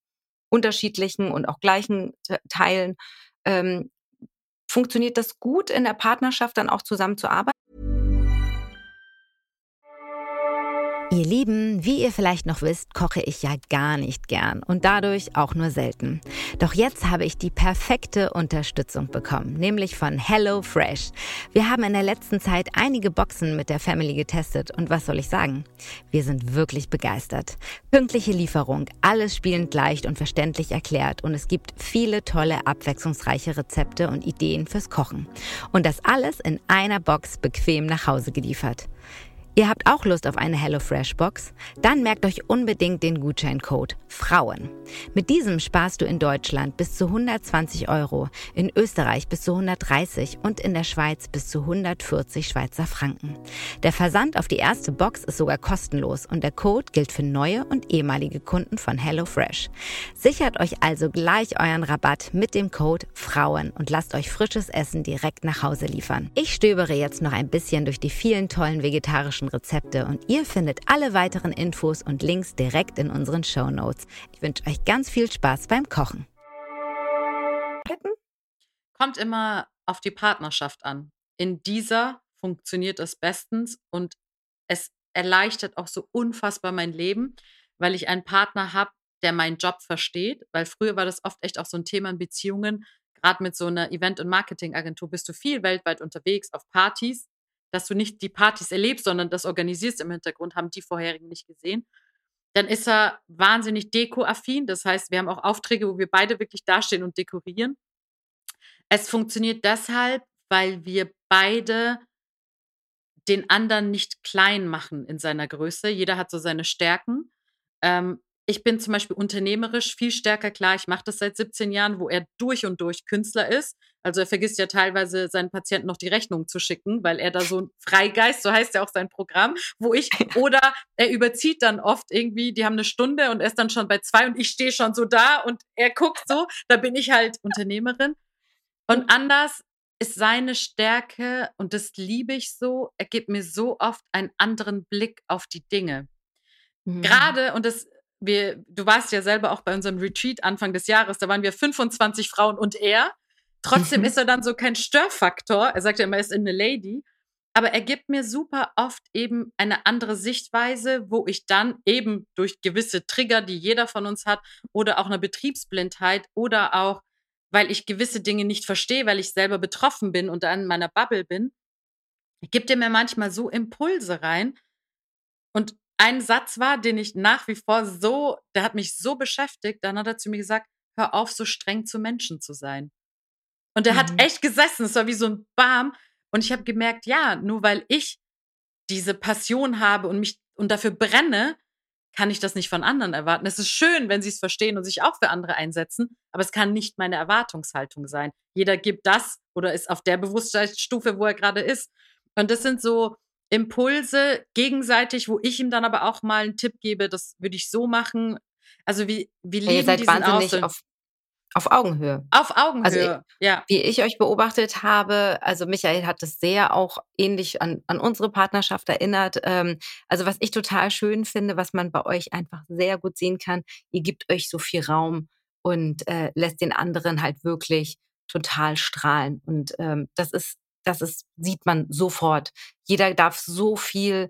unterschiedlichen und auch gleichen Teilen. Ähm, funktioniert das gut in der Partnerschaft dann auch zusammenzuarbeiten? Ihr Lieben, wie ihr vielleicht noch wisst, koche ich ja gar nicht gern und dadurch auch nur selten. Doch jetzt habe ich die perfekte Unterstützung bekommen, nämlich von Hello Fresh. Wir haben in der letzten Zeit einige Boxen mit der Family getestet und was soll ich sagen? Wir sind wirklich begeistert. Pünktliche Lieferung, alles spielend leicht und verständlich erklärt und es gibt viele tolle, abwechslungsreiche Rezepte und Ideen fürs Kochen. Und das alles in einer Box bequem nach Hause geliefert. Ihr habt auch Lust auf eine HelloFresh Box? Dann merkt euch unbedingt den Gutscheincode Frauen. Mit diesem sparst du in Deutschland bis zu 120 Euro, in Österreich bis zu 130 und in der Schweiz bis zu 140 Schweizer Franken. Der Versand auf die erste Box ist sogar kostenlos und der Code gilt für neue und ehemalige Kunden von HelloFresh. Sichert euch also gleich euren Rabatt mit dem Code Frauen und lasst euch frisches Essen direkt nach Hause liefern. Ich stöbere jetzt noch ein bisschen durch die vielen tollen vegetarischen vegetarischen Rezepte und ihr findet alle weiteren Infos und Links direkt in unseren Show Notes. Ich wünsche euch ganz viel Spaß beim Kochen. Kommt immer auf die Partnerschaft an. In dieser funktioniert es bestens und es erleichtert auch so unfassbar mein Leben, weil ich einen Partner habe, der meinen Job versteht, weil früher war das oft echt auch so ein Thema in Beziehungen. Gerade mit so einer Event- und Marketingagentur bist du viel weltweit unterwegs auf Partys dass du nicht die Partys erlebst, sondern das organisierst im Hintergrund, haben die vorherigen nicht gesehen. Dann ist er wahnsinnig dekoaffin. Das heißt, wir haben auch Aufträge, wo wir beide wirklich dastehen und dekorieren. Es funktioniert deshalb, weil wir beide den anderen nicht klein machen in seiner Größe. Jeder hat so seine Stärken. Ähm, ich bin zum Beispiel unternehmerisch viel stärker klar. Ich mache das seit 17 Jahren, wo er durch und durch Künstler ist. Also er vergisst ja teilweise seinen Patienten noch die Rechnung zu schicken, weil er da so ein Freigeist, so heißt ja auch sein Programm, wo ich, oder er überzieht dann oft irgendwie, die haben eine Stunde und er ist dann schon bei zwei und ich stehe schon so da und er guckt so, da bin ich halt Unternehmerin. Und anders ist seine Stärke und das liebe ich so, er gibt mir so oft einen anderen Blick auf die Dinge. Mhm. Gerade, und das wir, du warst ja selber auch bei unserem Retreat Anfang des Jahres, da waren wir 25 Frauen und er. Trotzdem mhm. ist er dann so kein Störfaktor. Er sagt ja immer, er ist eine Lady. Aber er gibt mir super oft eben eine andere Sichtweise, wo ich dann eben durch gewisse Trigger, die jeder von uns hat, oder auch eine Betriebsblindheit oder auch, weil ich gewisse Dinge nicht verstehe, weil ich selber betroffen bin und an meiner Bubble bin, gibt er mir manchmal so Impulse rein. Und ein Satz war, den ich nach wie vor so, der hat mich so beschäftigt, dann hat er zu mir gesagt, hör auf, so streng zu Menschen zu sein. Und der mhm. hat echt gesessen, es war wie so ein Bam. Und ich habe gemerkt, ja, nur weil ich diese Passion habe und mich und dafür brenne, kann ich das nicht von anderen erwarten. Es ist schön, wenn sie es verstehen und sich auch für andere einsetzen, aber es kann nicht meine Erwartungshaltung sein. Jeder gibt das oder ist auf der Bewusstseinsstufe, wo er gerade ist. Und das sind so Impulse gegenseitig, wo ich ihm dann aber auch mal einen Tipp gebe, das würde ich so machen. Also wie, wie leben ja, ihr seid wahnsinnig auf, auf Augenhöhe. Auf Augenhöhe, also, ja. Wie ich euch beobachtet habe, also Michael hat das sehr auch ähnlich an, an unsere Partnerschaft erinnert. Ähm, also was ich total schön finde, was man bei euch einfach sehr gut sehen kann, ihr gebt euch so viel Raum und äh, lässt den anderen halt wirklich total strahlen. Und ähm, das ist das ist, sieht man sofort. Jeder darf so viel,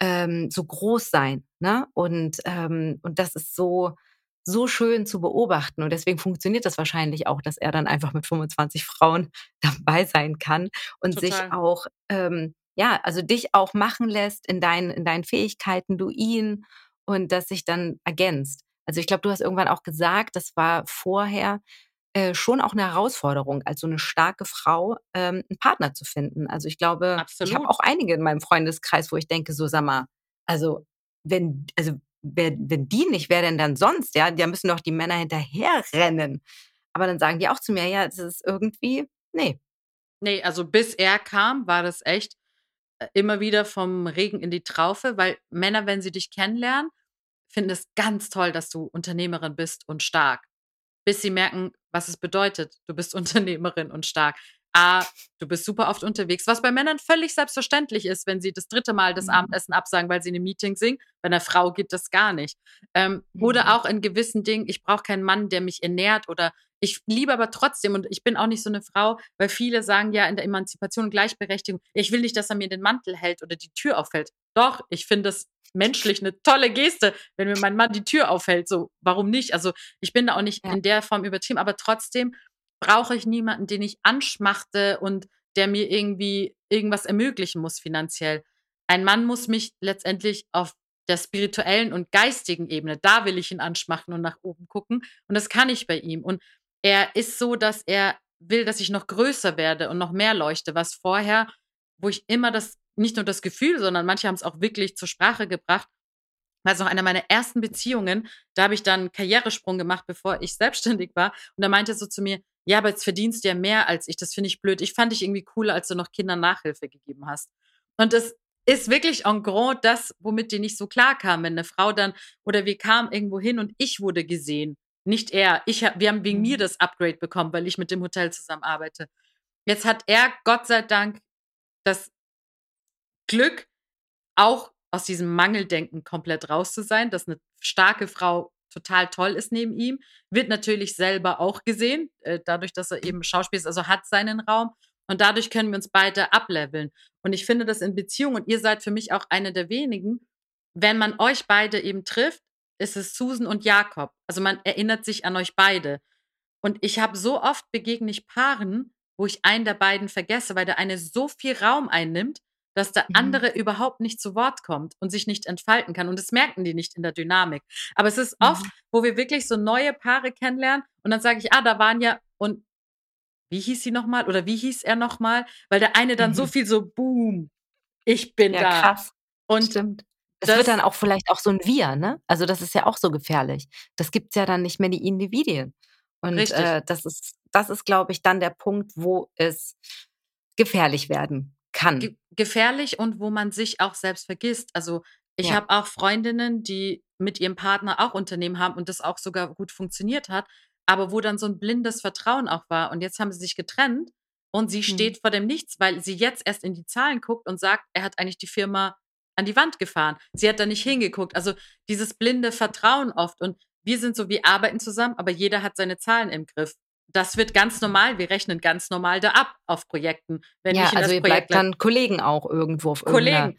ähm, so groß sein. Ne? Und, ähm, und das ist so, so schön zu beobachten. Und deswegen funktioniert das wahrscheinlich auch, dass er dann einfach mit 25 Frauen dabei sein kann und Total. sich auch, ähm, ja, also dich auch machen lässt in deinen, in deinen Fähigkeiten, du ihn und das sich dann ergänzt. Also ich glaube, du hast irgendwann auch gesagt, das war vorher, äh, schon auch eine Herausforderung, als so eine starke Frau ähm, einen Partner zu finden. Also ich glaube, Absolut. ich habe auch einige in meinem Freundeskreis, wo ich denke, so sag mal, also wenn, also wer, wenn die nicht, wer denn dann sonst? Ja, da müssen doch die Männer hinterherrennen. Aber dann sagen die auch zu mir, ja, das ist irgendwie, nee. Nee, also bis er kam, war das echt äh, immer wieder vom Regen in die Traufe, weil Männer, wenn sie dich kennenlernen, finden es ganz toll, dass du Unternehmerin bist und stark bis sie merken, was es bedeutet. Du bist Unternehmerin und stark. A, du bist super oft unterwegs, was bei Männern völlig selbstverständlich ist, wenn sie das dritte Mal das mhm. Abendessen absagen, weil sie in einem Meeting sind. Bei einer Frau geht das gar nicht. Ähm, mhm. Oder auch in gewissen Dingen, ich brauche keinen Mann, der mich ernährt oder ich liebe aber trotzdem und ich bin auch nicht so eine Frau, weil viele sagen ja in der Emanzipation und Gleichberechtigung, ich will nicht, dass er mir den Mantel hält oder die Tür aufhält. Doch, ich finde es menschlich eine tolle Geste, wenn mir mein Mann die Tür aufhält. So, warum nicht? Also ich bin da auch nicht ja. in der Form übertrieben, aber trotzdem brauche ich niemanden, den ich anschmachte und der mir irgendwie irgendwas ermöglichen muss finanziell. Ein Mann muss mich letztendlich auf der spirituellen und geistigen Ebene, da will ich ihn anschmachten und nach oben gucken. Und das kann ich bei ihm. Und er ist so, dass er will, dass ich noch größer werde und noch mehr leuchte, was vorher, wo ich immer das nicht nur das Gefühl, sondern manche haben es auch wirklich zur Sprache gebracht. War es noch einer meiner ersten Beziehungen, da habe ich dann Karrieresprung gemacht, bevor ich selbstständig war. Und da meinte er so zu mir, ja, aber jetzt verdienst du ja mehr als ich. Das finde ich blöd. Ich fand dich irgendwie cooler, als du noch Kindern Nachhilfe gegeben hast. Und das ist wirklich en gros das, womit die nicht so klar kam, wenn eine Frau dann, oder wir kamen irgendwo hin und ich wurde gesehen. Nicht er. Ich, wir haben wegen mir mhm. das Upgrade bekommen, weil ich mit dem Hotel zusammenarbeite. Jetzt hat er, Gott sei Dank, das Glück, auch aus diesem Mangeldenken komplett raus zu sein, dass eine starke Frau total toll ist neben ihm, wird natürlich selber auch gesehen, äh, dadurch, dass er eben Schauspiel ist, also hat seinen Raum. Und dadurch können wir uns beide ableveln. Und ich finde das in Beziehung, und ihr seid für mich auch eine der wenigen, wenn man euch beide eben trifft, ist es Susan und Jakob. Also man erinnert sich an euch beide. Und ich habe so oft begegne ich Paaren, wo ich einen der beiden vergesse, weil der eine so viel Raum einnimmt, dass der mhm. andere mhm. überhaupt nicht zu Wort kommt und sich nicht entfalten kann. Und das merken die nicht in der Dynamik. Aber es ist oft, mhm. wo wir wirklich so neue Paare kennenlernen und dann sage ich, ah, da waren ja, und wie hieß sie nochmal oder wie hieß er nochmal? Weil der eine dann mhm. so viel so, boom, ich bin ja, da. Krass. Und Stimmt. Das, das, wird dann auch vielleicht auch so ein Wir, ne? Also das ist ja auch so gefährlich. Das gibt es ja dann nicht mehr die Individuen. Und äh, das ist, das ist, glaube ich, dann der Punkt, wo es gefährlich werden kann. Ge gefährlich und wo man sich auch selbst vergisst. Also ich ja. habe auch Freundinnen, die mit ihrem Partner auch Unternehmen haben und das auch sogar gut funktioniert hat, aber wo dann so ein blindes Vertrauen auch war. Und jetzt haben sie sich getrennt und sie mhm. steht vor dem Nichts, weil sie jetzt erst in die Zahlen guckt und sagt, er hat eigentlich die Firma an die Wand gefahren. Sie hat da nicht hingeguckt. Also dieses blinde Vertrauen oft. Und wir sind so, wir arbeiten zusammen, aber jeder hat seine Zahlen im Griff. Das wird ganz normal. Wir rechnen ganz normal da ab auf Projekten. Wenn ja, also ihr Projekt bleibt dann Kollegen auch irgendwo auf Kollegen,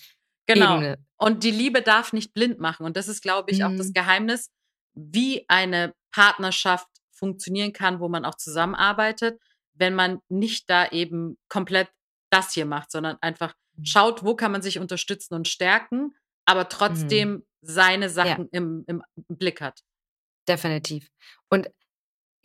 genau. Ebene. Und die Liebe darf nicht blind machen. Und das ist, glaube ich, mhm. auch das mhm. Geheimnis, wie eine Partnerschaft funktionieren kann, wo man auch zusammenarbeitet, wenn man nicht da eben komplett das hier macht, sondern einfach mhm. schaut, wo kann man sich unterstützen und stärken, aber trotzdem mhm. seine Sachen ja. im, im Blick hat. Definitiv. Und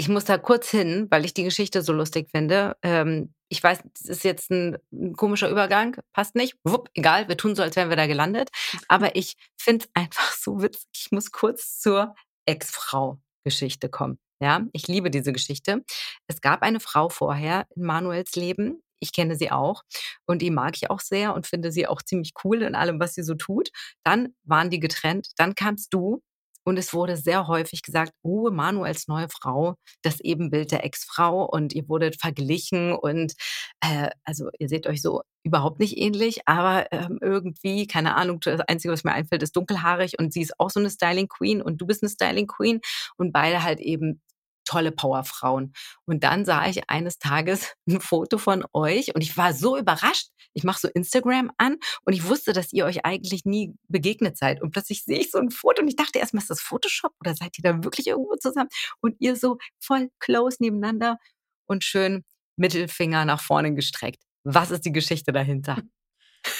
ich muss da kurz hin, weil ich die Geschichte so lustig finde. Ähm, ich weiß, das ist jetzt ein, ein, komischer Übergang, passt nicht. Wupp, egal, wir tun so, als wären wir da gelandet. Aber ich finde es einfach so witzig. Ich muss kurz zur Ex-Frau-Geschichte kommen. Ja, ich liebe diese Geschichte. Es gab eine Frau vorher in Manuels Leben. Ich kenne sie auch und die mag ich auch sehr und finde sie auch ziemlich cool in allem, was sie so tut. Dann waren die getrennt. Dann kamst du und es wurde sehr häufig gesagt, oh, Manuels neue Frau, das Ebenbild der Ex-Frau und ihr wurdet verglichen und äh, also ihr seht euch so überhaupt nicht ähnlich, aber ähm, irgendwie, keine Ahnung, das Einzige, was mir einfällt, ist dunkelhaarig und sie ist auch so eine Styling Queen und du bist eine Styling Queen und beide halt eben tolle Powerfrauen. Und dann sah ich eines Tages ein Foto von euch und ich war so überrascht. Ich mache so Instagram an und ich wusste, dass ihr euch eigentlich nie begegnet seid. Und plötzlich sehe ich so ein Foto und ich dachte erstmal, ist das Photoshop oder seid ihr da wirklich irgendwo zusammen? Und ihr so voll close nebeneinander und schön Mittelfinger nach vorne gestreckt. Was ist die Geschichte dahinter?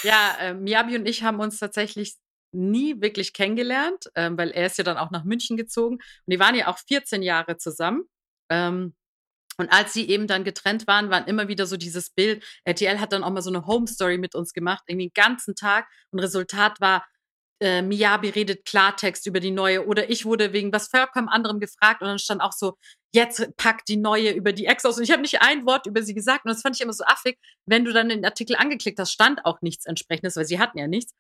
Ja, äh, Miyabi und ich haben uns tatsächlich nie wirklich kennengelernt, ähm, weil er ist ja dann auch nach München gezogen. Und die waren ja auch 14 Jahre zusammen. Ähm, und als sie eben dann getrennt waren, waren immer wieder so dieses Bild. RTL hat dann auch mal so eine Home Story mit uns gemacht, irgendwie den ganzen Tag. Und Resultat war, äh, Miyabi redet Klartext über die neue oder ich wurde wegen was vollkommen anderem gefragt und dann stand auch so, jetzt packt die neue über die Ex aus. Und ich habe nicht ein Wort über sie gesagt und das fand ich immer so affig. Wenn du dann den Artikel angeklickt hast, stand auch nichts entsprechendes, weil sie hatten ja nichts.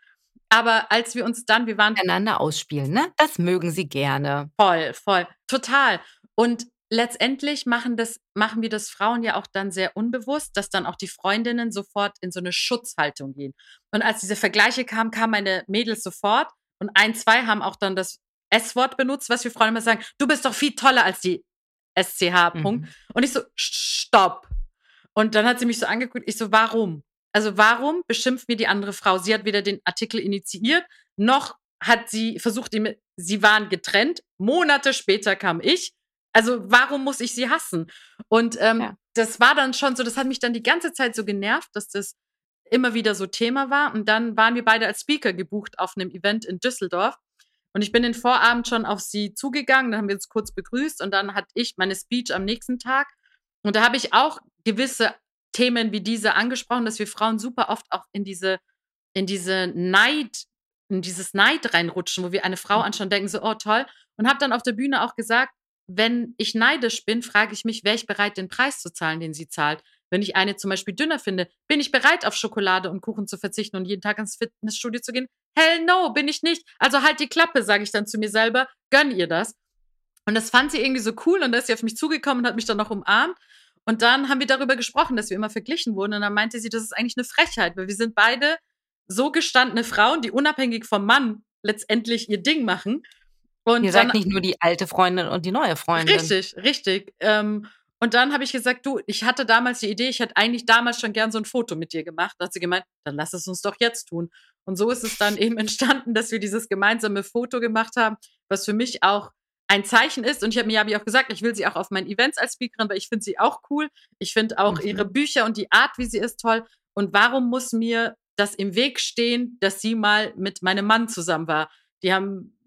Aber als wir uns dann, wir waren. Einander ausspielen, ne? Das mögen sie gerne. Voll, voll. Total. Und letztendlich machen das, machen wir das Frauen ja auch dann sehr unbewusst, dass dann auch die Freundinnen sofort in so eine Schutzhaltung gehen. Und als diese Vergleiche kamen, kamen meine Mädels sofort und ein, zwei haben auch dann das S-Wort benutzt, was wir Frauen immer sagen, du bist doch viel toller als die SCH. Mhm. Und ich so, stopp. Und dann hat sie mich so angeguckt, ich so, warum? Also warum beschimpft mir die andere Frau? Sie hat weder den Artikel initiiert, noch hat sie versucht, sie waren getrennt. Monate später kam ich. Also warum muss ich sie hassen? Und ähm, ja. das war dann schon so, das hat mich dann die ganze Zeit so genervt, dass das immer wieder so Thema war. Und dann waren wir beide als Speaker gebucht auf einem Event in Düsseldorf. Und ich bin den Vorabend schon auf sie zugegangen, dann haben wir uns kurz begrüßt und dann hatte ich meine Speech am nächsten Tag. Und da habe ich auch gewisse Themen wie diese angesprochen, dass wir Frauen super oft auch in diese, in diese Neid, in dieses Neid reinrutschen, wo wir eine Frau mhm. anschauen, denken so, oh toll. Und habe dann auf der Bühne auch gesagt, wenn ich neidisch bin, frage ich mich, wäre ich bereit, den Preis zu zahlen, den sie zahlt. Wenn ich eine zum Beispiel dünner finde, bin ich bereit, auf Schokolade und Kuchen zu verzichten und jeden Tag ins Fitnessstudio zu gehen? Hell no, bin ich nicht. Also halt die Klappe, sage ich dann zu mir selber, gönn ihr das. Und das fand sie irgendwie so cool und da ist sie auf mich zugekommen und hat mich dann noch umarmt. Und dann haben wir darüber gesprochen, dass wir immer verglichen wurden. Und dann meinte sie, das ist eigentlich eine Frechheit, weil wir sind beide so gestandene Frauen, die unabhängig vom Mann letztendlich ihr Ding machen. Und Ihr seid nicht nur die alte Freundin und die neue Freundin. Richtig, richtig. Ähm, und dann habe ich gesagt, du, ich hatte damals die Idee, ich hätte eigentlich damals schon gern so ein Foto mit dir gemacht. Da hat sie gemeint, dann lass es uns doch jetzt tun. Und so ist es dann eben entstanden, dass wir dieses gemeinsame Foto gemacht haben, was für mich auch ein Zeichen ist. Und ich habe mir ja auch gesagt, ich will sie auch auf meinen Events als Speakerin, weil ich finde sie auch cool. Ich finde auch mhm. ihre Bücher und die Art, wie sie ist, toll. Und warum muss mir das im Weg stehen, dass sie mal mit meinem Mann zusammen war? Die haben,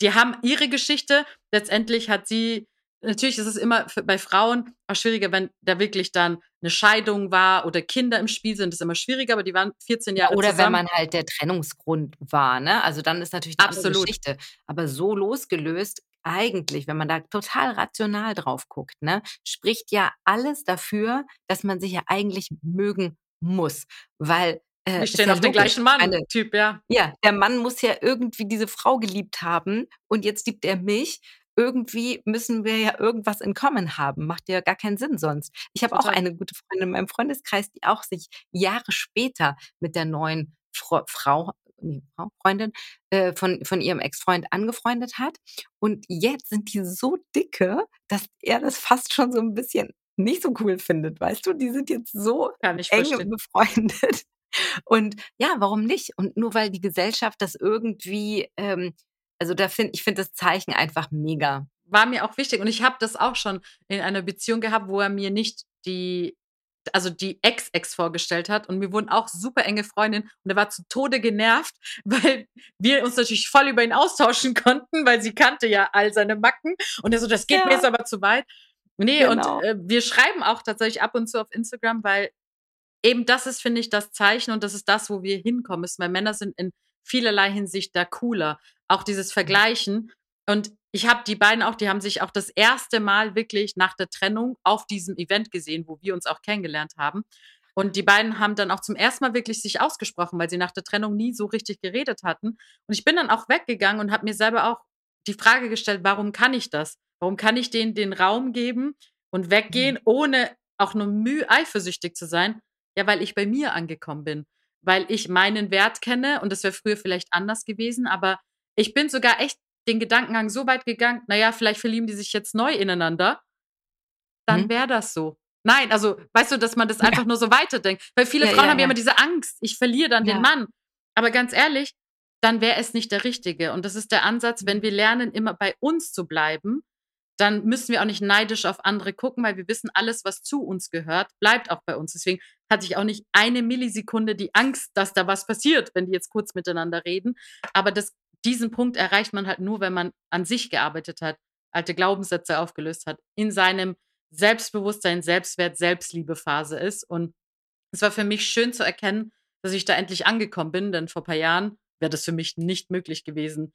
die haben ihre Geschichte. Letztendlich hat sie natürlich ist es immer für, bei Frauen auch schwieriger, wenn da wirklich dann eine Scheidung war oder Kinder im Spiel sind, ist immer schwieriger, aber die waren 14 Jahre ja, oder zusammen. wenn man halt der Trennungsgrund war, ne? Also dann ist natürlich eine Absolut. Geschichte. Aber so losgelöst, eigentlich, wenn man da total rational drauf guckt, ne, spricht ja alles dafür, dass man sich ja eigentlich mögen muss. Weil äh, wir stehen ja auf den gleichen Mann-Typ, ja. Ja, der Mann muss ja irgendwie diese Frau geliebt haben und jetzt liebt er mich irgendwie müssen wir ja irgendwas in Common haben. Macht ja gar keinen Sinn sonst. Ich habe auch eine gute Freundin in meinem Freundeskreis, die auch sich Jahre später mit der neuen Frau, nee, Frau, Freundin äh, von, von ihrem Ex-Freund angefreundet hat. Und jetzt sind die so dicke, dass er das fast schon so ein bisschen nicht so cool findet, weißt du? Die sind jetzt so eng verstehen. befreundet. Und ja, warum nicht? Und nur weil die Gesellschaft das irgendwie ähm, also da finde ich finde das Zeichen einfach mega. War mir auch wichtig und ich habe das auch schon in einer Beziehung gehabt, wo er mir nicht die also die Ex-Ex vorgestellt hat und wir wurden auch super enge Freundinnen und er war zu Tode genervt, weil wir uns natürlich voll über ihn austauschen konnten, weil sie kannte ja all seine Macken und er so, das geht ja. mir jetzt aber zu weit. Nee, genau. und äh, wir schreiben auch tatsächlich ab und zu auf Instagram, weil eben das ist, finde ich, das Zeichen und das ist das, wo wir hinkommen müssen, weil Männer sind in vielerlei Hinsicht da cooler. Auch dieses mhm. Vergleichen. Und ich habe die beiden auch, die haben sich auch das erste Mal wirklich nach der Trennung auf diesem Event gesehen, wo wir uns auch kennengelernt haben. Und die beiden haben dann auch zum ersten Mal wirklich sich ausgesprochen, weil sie nach der Trennung nie so richtig geredet hatten. Und ich bin dann auch weggegangen und habe mir selber auch die Frage gestellt, warum kann ich das? Warum kann ich denen den Raum geben und weggehen, mhm. ohne auch nur mühe eifersüchtig zu sein? Ja, weil ich bei mir angekommen bin weil ich meinen Wert kenne und das wäre früher vielleicht anders gewesen, aber ich bin sogar echt den Gedankengang so weit gegangen, naja, vielleicht verlieben die sich jetzt neu ineinander, dann mhm. wäre das so. Nein, also weißt du, dass man das ja. einfach nur so weiterdenkt. Weil viele ja, Frauen ja, haben ja immer diese Angst, ich verliere dann den Mann. Aber ganz ehrlich, dann wäre es nicht der Richtige. Und das ist der Ansatz, wenn mhm. wir lernen, immer bei uns zu bleiben, dann müssen wir auch nicht neidisch auf andere gucken, weil wir wissen, alles, was zu uns gehört, bleibt auch bei uns. Deswegen hatte ich auch nicht eine Millisekunde die Angst, dass da was passiert, wenn die jetzt kurz miteinander reden. Aber das, diesen Punkt erreicht man halt nur, wenn man an sich gearbeitet hat, alte Glaubenssätze aufgelöst hat, in seinem Selbstbewusstsein, Selbstwert, Selbstliebephase ist. Und es war für mich schön zu erkennen, dass ich da endlich angekommen bin, denn vor ein paar Jahren wäre das für mich nicht möglich gewesen.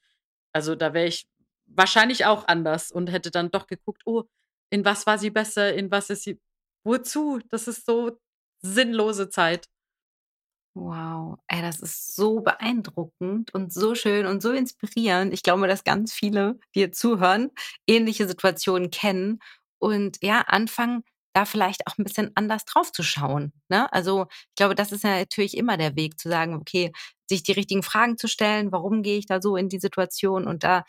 Also da wäre ich wahrscheinlich auch anders und hätte dann doch geguckt, oh, in was war sie besser, in was ist sie, wozu? Das ist so sinnlose Zeit. Wow, ey, das ist so beeindruckend und so schön und so inspirierend. Ich glaube, dass ganz viele, die hier zuhören, ähnliche Situationen kennen und ja, anfangen, da vielleicht auch ein bisschen anders drauf zu schauen. Ne? Also ich glaube, das ist ja natürlich immer der Weg zu sagen, okay, sich die richtigen Fragen zu stellen, warum gehe ich da so in die Situation? Und da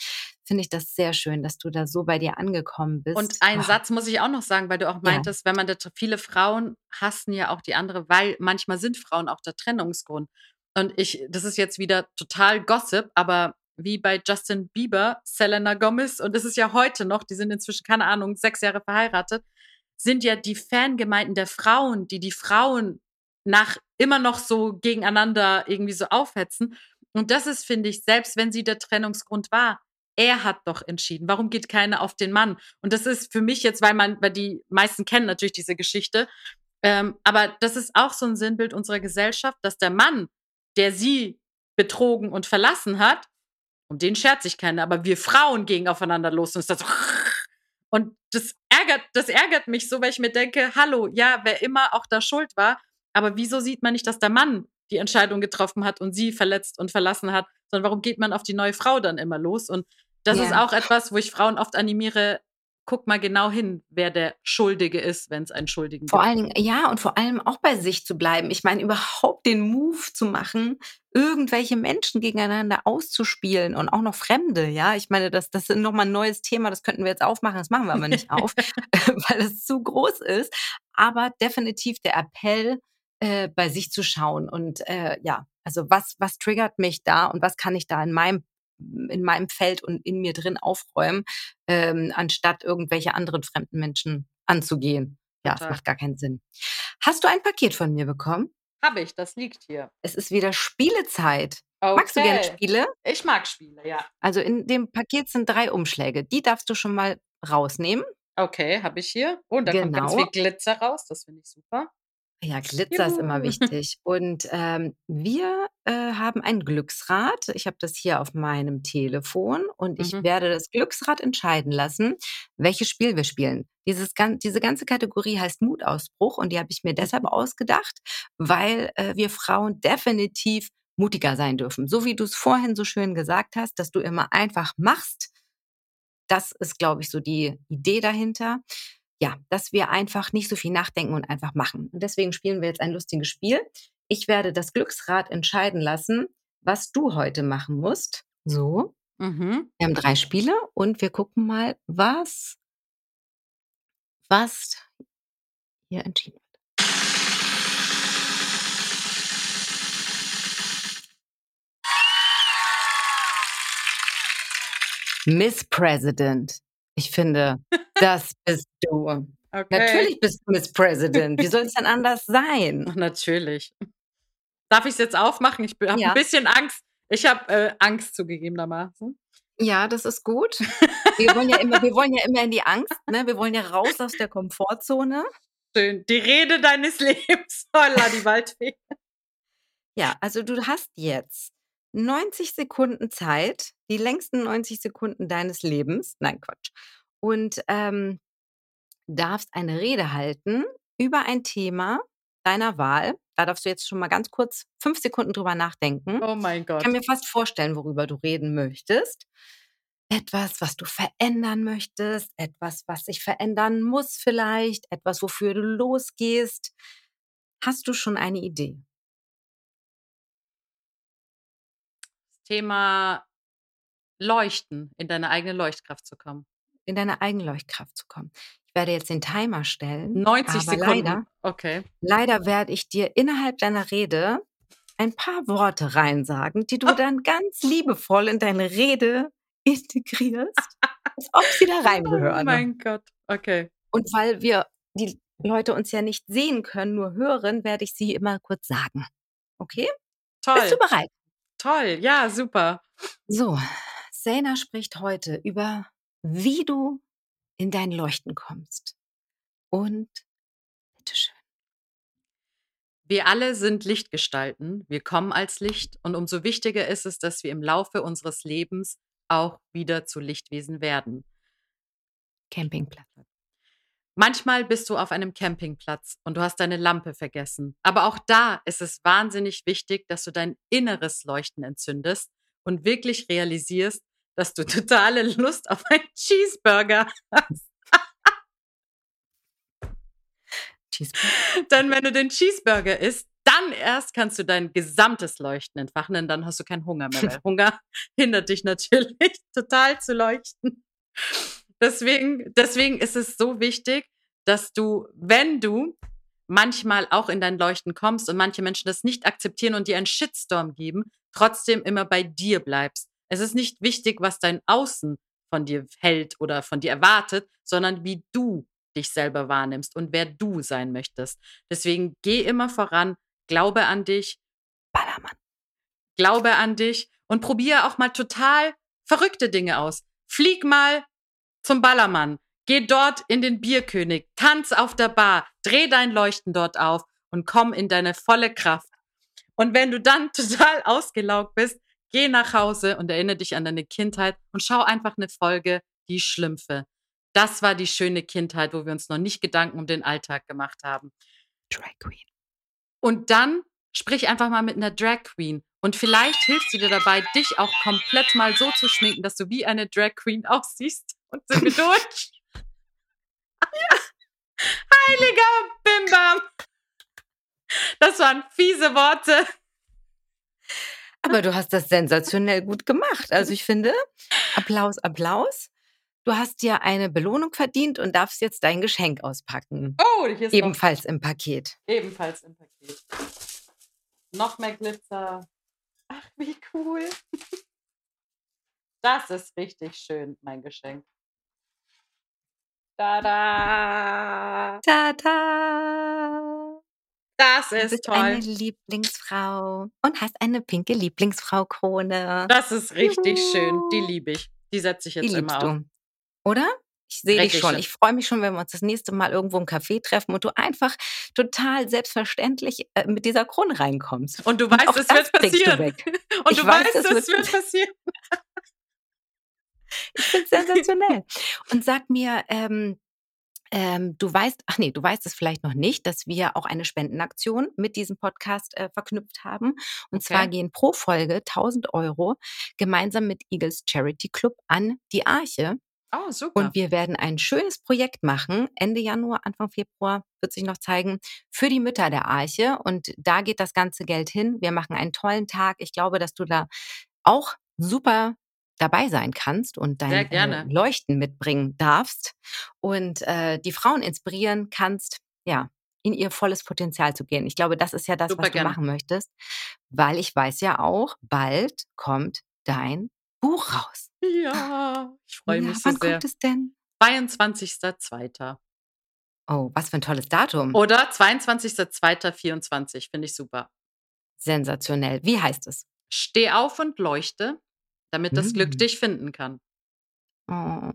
finde ich das sehr schön, dass du da so bei dir angekommen bist. Und einen oh. Satz muss ich auch noch sagen, weil du auch meintest, ja. wenn man da viele Frauen hassen ja auch die andere, weil manchmal sind Frauen auch der Trennungsgrund. Und ich, das ist jetzt wieder total Gossip, aber wie bei Justin Bieber, Selena Gomez, und das ist ja heute noch, die sind inzwischen, keine Ahnung, sechs Jahre verheiratet, sind ja die Fangemeinden der Frauen, die die Frauen nach immer noch so gegeneinander irgendwie so aufhetzen. Und das ist, finde ich, selbst wenn sie der Trennungsgrund war, er hat doch entschieden. Warum geht keiner auf den Mann? Und das ist für mich jetzt, weil man, weil die meisten kennen natürlich diese Geschichte. Ähm, aber das ist auch so ein Sinnbild unserer Gesellschaft, dass der Mann, der sie betrogen und verlassen hat, um den schert sich keiner, aber wir Frauen gehen aufeinander los und ist das so. Und das ärgert, das ärgert mich so, weil ich mir denke, hallo, ja, wer immer auch da schuld war, aber wieso sieht man nicht, dass der Mann die Entscheidung getroffen hat und sie verletzt und verlassen hat, sondern warum geht man auf die neue Frau dann immer los? Und das ja. ist auch etwas, wo ich Frauen oft animiere, guck mal genau hin, wer der Schuldige ist, wenn es einen Schuldigen vor gibt. Vor allen Dingen, ja, und vor allem auch bei sich zu bleiben. Ich meine, überhaupt den Move zu machen, irgendwelche Menschen gegeneinander auszuspielen und auch noch Fremde, ja. Ich meine, das, das ist nochmal ein neues Thema, das könnten wir jetzt aufmachen, das machen wir aber nicht auf, weil es zu groß ist. Aber definitiv der Appell, äh, bei sich zu schauen und äh, ja, also was, was triggert mich da und was kann ich da in meinem in meinem Feld und in mir drin aufräumen, ähm, anstatt irgendwelche anderen fremden Menschen anzugehen. Ja, Total. das macht gar keinen Sinn. Hast du ein Paket von mir bekommen? Habe ich, das liegt hier. Es ist wieder Spielezeit. Okay. Magst du gerne Spiele? Ich mag Spiele, ja. Also in dem Paket sind drei Umschläge. Die darfst du schon mal rausnehmen. Okay, habe ich hier. Oh, und da kommt ganz viel Genau. Glitzer raus. Das finde ich super. Ja, Glitzer ist immer Juhu. wichtig. Und ähm, wir äh, haben ein Glücksrad. Ich habe das hier auf meinem Telefon und ich Mhm. werde das Glücksrad entscheiden lassen, welches Spiel wir spielen. Dieses, gan- diese ganze Kategorie heißt Mutausbruch und die habe ich mir deshalb Mhm. ausgedacht, weil äh, wir Frauen definitiv mutiger sein dürfen. So wie du es vorhin so schön gesagt hast, dass du immer einfach machst. Das ist, glaube ich, so die Idee dahinter ja, dass wir einfach nicht so viel nachdenken und einfach machen. Und deswegen spielen wir jetzt ein lustiges Spiel. Ich werde das Glücksrad entscheiden lassen, was du heute machen musst. So, Mhm. wir haben drei Spiele und wir gucken mal, was, was hier entschieden wird. Miss President. Ich finde, das bist du. Okay. Natürlich bist du Miss President. Wie soll es denn anders sein? Ach, natürlich. Darf ich es jetzt aufmachen? Ich habe Ja. ein bisschen Angst. Ich habe äh, Angst zugegebenermaßen. Ja, das ist gut. Wir wollen ja immer, wir wollen ja immer in die Angst, ne? Wir wollen ja raus aus der Komfortzone. Schön. Die Rede deines Lebens. Holla, die Waldfee. Ja, also du hast jetzt 90 Sekunden Zeit, die längsten 90 Sekunden deines Lebens. Nein, Quatsch. Und ähm, darfst eine Rede halten über ein Thema deiner Wahl. Da darfst du jetzt schon mal ganz kurz fünf Sekunden drüber nachdenken. Oh mein Ich Gott. kann mir fast vorstellen, worüber du reden möchtest. Etwas, was du verändern möchtest, etwas, was sich verändern muss vielleicht, etwas, wofür du losgehst. Hast du schon eine Idee? Thema Leuchten, in deine eigene Leuchtkraft zu kommen. In deine eigene Leuchtkraft zu kommen. Ich werde jetzt den Timer stellen. 90 aber Sekunden. Leider, Okay. leider werde ich dir innerhalb deiner Rede ein paar Worte reinsagen, die du Oh. dann ganz liebevoll in deine Rede integrierst, als ob sie da Oh reingehören. mein Gott. Okay. Und weil wir die Leute uns ja nicht sehen können, nur hören, werde ich sie immer kurz sagen. Okay? Bist du Toll. bereit? Toll. Ja, super. So, Sena spricht heute über, wie du in dein Leuchten kommst. Und bitteschön. Wir alle sind Lichtgestalten. Wir kommen als Licht. Und umso wichtiger ist es, dass wir im Laufe unseres Lebens auch wieder zu Lichtwesen werden. Campingplatz. Manchmal bist du auf einem Campingplatz und du hast deine Lampe vergessen. Aber auch da ist es wahnsinnig wichtig, dass du dein inneres Leuchten entzündest und wirklich realisierst, dass du totale Lust auf einen Cheeseburger hast. Cheeseburger. Denn wenn du den Cheeseburger isst, dann erst kannst du dein gesamtes Leuchten entfachen, denn dann hast du keinen Hunger mehr, weil Hunger hindert dich natürlich total zu leuchten. Deswegen, deswegen ist es so wichtig, dass du, wenn du manchmal auch in dein Leuchten kommst und manche Menschen das nicht akzeptieren und dir einen Shitstorm geben, trotzdem immer bei dir bleibst. Es ist nicht wichtig, was dein Außen von dir hält oder von dir erwartet, sondern wie du dich selber wahrnimmst und wer du sein möchtest. Deswegen geh immer voran, glaube an dich, Ballermann. glaube an dich und probiere auch mal total verrückte Dinge aus. Flieg mal zum Ballermann, geh dort in den Bierkönig, tanz auf der Bar, dreh dein Leuchten dort auf und komm in deine volle Kraft. Und wenn du dann total ausgelaugt bist, geh nach Hause und erinnere dich an deine Kindheit und schau einfach eine Folge Die Schlümpfe. Das war die schöne Kindheit, wo wir uns noch nicht Gedanken um den Alltag gemacht haben. Drag Queen. Und dann sprich einfach mal mit einer Drag Queen. Und vielleicht hilft sie dir dabei, dich auch komplett mal so zu schminken, dass du wie eine Drag Queen aussiehst. Und sind wir durch? Heiliger Bimbam! Das waren fiese Worte. Aber du hast das sensationell gut gemacht. Also ich finde, Applaus, Applaus. Du hast dir eine Belohnung verdient und darfst jetzt dein Geschenk auspacken. Oh, hier ist Ebenfalls im Paket. noch, ebenfalls im Paket. Noch mehr Glitzer. Ach, wie cool. Das ist richtig schön, mein Geschenk. Tada! Tada! Das Du ist bist toll. eine Lieblingsfrau und hast eine pinke Lieblingsfrau-Krone. Das ist richtig schön. Die Juhu. liebe ich. Die setze ich Die jetzt immer liebst auf. du. Oder? Ich sehe dich schon. Ich freue mich schon, wenn wir uns das nächste Mal irgendwo im Café treffen und du einfach total selbstverständlich äh, mit dieser Krone reinkommst. Und du weißt, und es wird passieren. Und ich du weiß, weißt, es wird, wird passieren. ich finde es sensationell. Und sag mir, ähm, ähm, du weißt, ach nee, du weißt es vielleicht noch nicht, dass wir auch eine Spendenaktion mit diesem Podcast äh, verknüpft haben. Und okay. zwar gehen pro Folge 1000 Euro gemeinsam mit Eagles Charity Club an die Arche. Oh, super. Und wir werden ein schönes Projekt machen. Ende Januar, Anfang Februar wird sich noch zeigen für die Mütter der Arche. Und da geht das ganze Geld hin. Wir machen einen tollen Tag. Ich glaube, dass du da auch super dabei sein kannst und dein äh, Leuchten mitbringen darfst und äh, die Frauen inspirieren kannst, ja, in ihr volles Potenzial zu gehen. Ich glaube, das ist ja das, Super was gerne. du machen möchtest, weil ich weiß ja auch, bald kommt dein Buch raus. Ja, ich freue ja, mich so wann sehr. Wann kommt es denn? 22.02. Oh, was für ein tolles Datum. Oder 22.02.24, finde ich super. Sensationell. Wie heißt es? Steh auf und leuchte damit das Glück mhm. dich finden kann. Oh,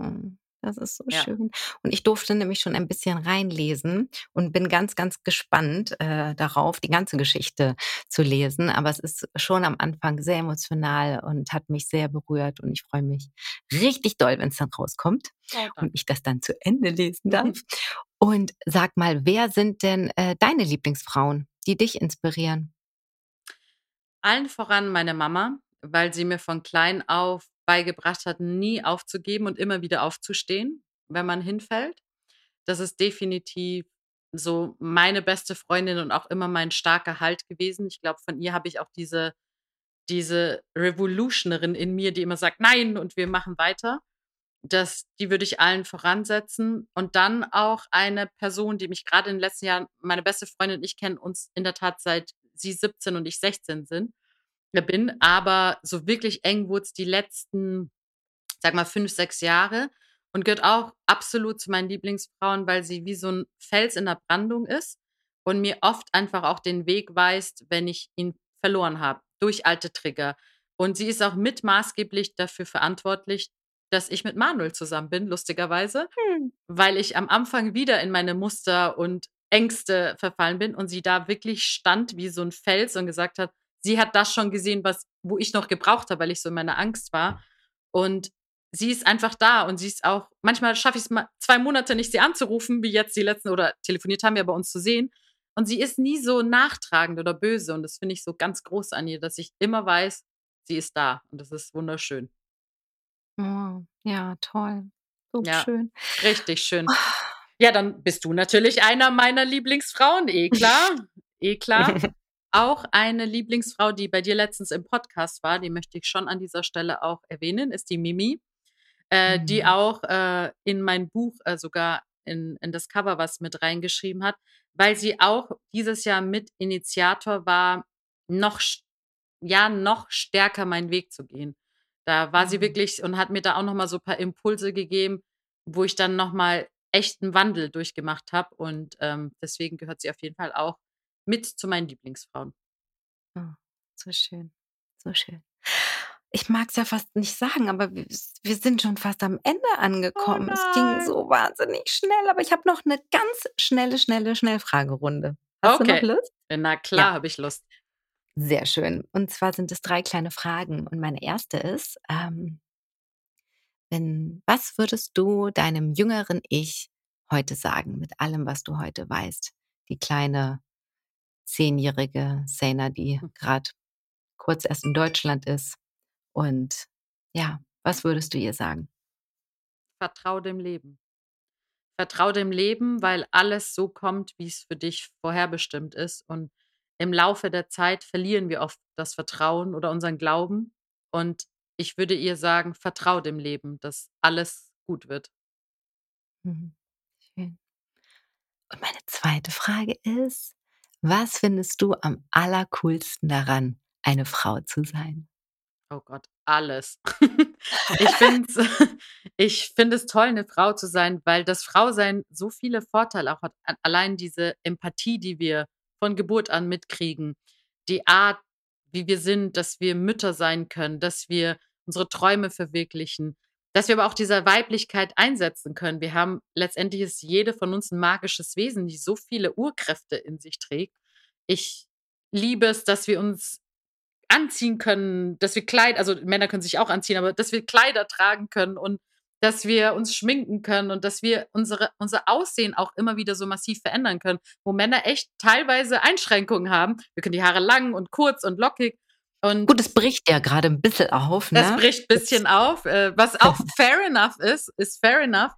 das ist so ja. schön. Und ich durfte nämlich schon ein bisschen reinlesen und bin ganz, ganz gespannt äh, darauf, die ganze Geschichte zu lesen. Aber es ist schon am Anfang sehr emotional und hat mich sehr berührt. Und ich freue mich richtig doll, wenn es dann rauskommt oh, und ich das dann zu Ende lesen darf. und sag mal, wer sind denn äh, deine Lieblingsfrauen, die dich inspirieren? Allen voran meine Mama, weil sie mir von klein auf beigebracht hat, nie aufzugeben und immer wieder aufzustehen, wenn man hinfällt. Das ist definitiv so meine beste Freundin und auch immer mein starker Halt gewesen. Ich glaube, von ihr habe ich auch diese, diese Revolutionerin in mir, die immer sagt, nein, und wir machen weiter. Das, die würde ich allen voransetzen. Und dann auch eine Person, die mich gerade in den letzten Jahren, meine beste Freundin und ich kennen uns in der Tat seit sie 17 und ich 16 sind bin, aber so wirklich eng wurde es die letzten, sag mal, fünf, sechs Jahre und gehört auch absolut zu meinen Lieblingsfrauen, weil sie wie so ein Fels in der Brandung ist und mir oft einfach auch den Weg weist, wenn ich ihn verloren habe, durch alte Trigger. Und sie ist auch mit maßgeblich dafür verantwortlich, dass ich mit Manuel zusammen bin, lustigerweise, hm. weil ich am Anfang wieder in meine Muster und Ängste verfallen bin und sie da wirklich stand wie so ein Fels und gesagt hat, sie hat das schon gesehen, was, wo ich noch gebraucht habe, weil ich so in meiner Angst war. Und sie ist einfach da und sie ist auch, manchmal schaffe ich es mal zwei Monate nicht, sie anzurufen, wie jetzt die letzten oder telefoniert haben wir bei uns zu sehen. Und sie ist nie so nachtragend oder böse. Und das finde ich so ganz groß an ihr, dass ich immer weiß, sie ist da. Und das ist wunderschön. Oh, ja, toll. So ja, schön. Richtig schön. Ja, dann bist du natürlich einer meiner Lieblingsfrauen, eh klar. eh klar. Auch eine Lieblingsfrau, die bei dir letztens im Podcast war, die möchte ich schon an dieser Stelle auch erwähnen, ist die Mimi, äh, mhm. die auch äh, in mein Buch äh, sogar in, in das Cover was mit reingeschrieben hat, weil sie auch dieses Jahr mit Initiator war, noch, ja, noch stärker meinen Weg zu gehen. Da war mhm. sie wirklich und hat mir da auch nochmal so ein paar Impulse gegeben, wo ich dann nochmal echten Wandel durchgemacht habe. Und ähm, deswegen gehört sie auf jeden Fall auch mit zu meinen Lieblingsfrauen. Oh, so schön, so schön. Ich mag es ja fast nicht sagen, aber wir, wir, sind schon fast am Ende oh angekommen. Oh es ging so wahnsinnig schnell, aber ich habe noch eine ganz schnelle, schnelle Schnellfragerunde. Hast okay. du noch Lust? Na klar, ja. habe ich Lust. Sehr schön. Und zwar sind es drei kleine Fragen. Und meine erste ist, ähm, wenn, was würdest du deinem jüngeren Ich heute sagen, mit allem, was du heute weißt? Die kleine zehnjährige Sena, die hm. gerade kurz erst in Deutschland ist. Und ja, was würdest du ihr sagen? Vertrau dem Leben. Vertrau dem Leben, weil alles so kommt, wie es für dich vorherbestimmt ist. Und im Laufe der Zeit verlieren wir oft das Vertrauen oder unseren Glauben. Und ich würde ihr sagen, vertrau dem Leben, dass alles gut wird. Mhm. Schön. Und meine zweite Frage ist, was findest du am allercoolsten daran, eine Frau zu sein? Oh Gott, alles. ich finde ich find es toll, eine Frau zu sein, weil das Frausein so viele Vorteile auch hat. Allein diese Empathie, die wir von Geburt an mitkriegen, die Art, wie wir sind, dass wir Mütter sein können, dass wir unsere Träume verwirklichen, dass wir aber auch diese Weiblichkeit einsetzen können. Wir haben letztendlich ist jede von uns ein magisches Wesen, die so viele Urkräfte in sich trägt. Ich liebe es, dass wir uns anziehen können, dass wir Kleider, also Männer können sich auch anziehen, aber dass wir Kleider tragen können und dass wir uns schminken können und dass wir unsere, unser Aussehen auch immer wieder so massiv verändern können, wo Männer echt teilweise Einschränkungen haben. Wir können die Haare lang und kurz und lockig und Gut, es bricht ja gerade ein bisschen auf. Ne? Das bricht ein bisschen auf. Äh, was auch fair enough ist, ist fair enough.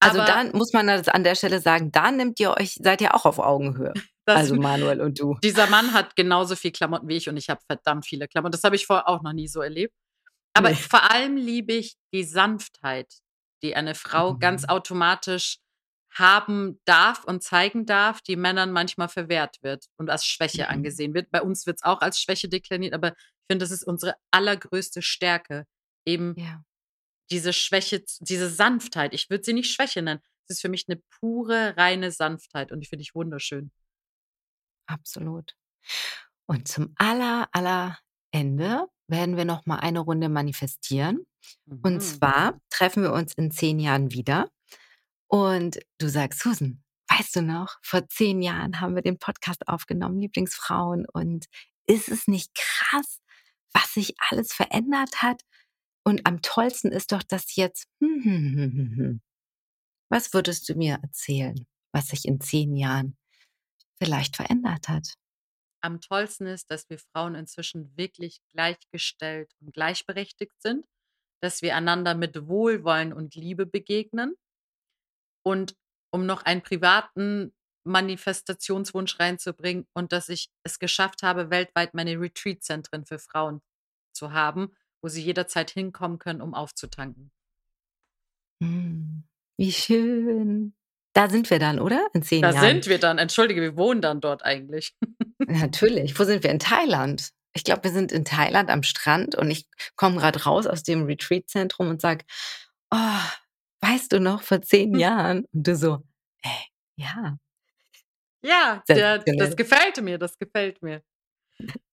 Also da muss man das an der Stelle sagen, da nimmt ihr euch, seid ihr auch auf Augenhöhe. also Manuel und du. Dieser Mann hat genauso viel Klamotten wie ich und ich habe verdammt viele Klamotten. Das habe ich vorher auch noch nie so erlebt. Aber nee. vor allem liebe ich die Sanftheit, die eine Frau mhm. ganz automatisch haben darf und zeigen darf, die Männern manchmal verwehrt wird und als Schwäche mhm. angesehen wird. Bei uns wird es auch als Schwäche deklariert, aber ich finde, das ist unsere allergrößte Stärke. Eben ja. diese Schwäche, diese Sanftheit. Ich würde sie nicht Schwäche nennen. Es ist für mich eine pure, reine Sanftheit und die finde ich wunderschön. Absolut. Und zum aller, aller Ende werden wir noch mal eine Runde manifestieren. Mhm. Und zwar treffen wir uns in zehn Jahren wieder und du sagst, Susan, weißt du noch, vor zehn Jahren haben wir den Podcast aufgenommen, Lieblingsfrauen. Und ist es nicht krass, was sich alles verändert hat? Und am tollsten ist doch das jetzt. Was würdest du mir erzählen, was sich in zehn Jahren vielleicht verändert hat? Am tollsten ist, dass wir Frauen inzwischen wirklich gleichgestellt und gleichberechtigt sind, dass wir einander mit Wohlwollen und Liebe begegnen und um noch einen privaten Manifestationswunsch reinzubringen und dass ich es geschafft habe, weltweit meine Retreat-Zentren für Frauen zu haben, wo sie jederzeit hinkommen können, um aufzutanken. Hm, wie schön. Da sind wir dann, oder? In zehn da Jahren. Da sind wir dann. Entschuldige, wir wohnen dann dort eigentlich. Natürlich. Wo sind wir? In Thailand. Ich glaube, wir sind in Thailand am Strand und ich komme gerade raus aus dem Retreat-Zentrum und sage, oh, weißt du noch, vor zehn hm. Jahren? Und du so, ey, ja. Ja, der, das gefällt mir, das gefällt mir.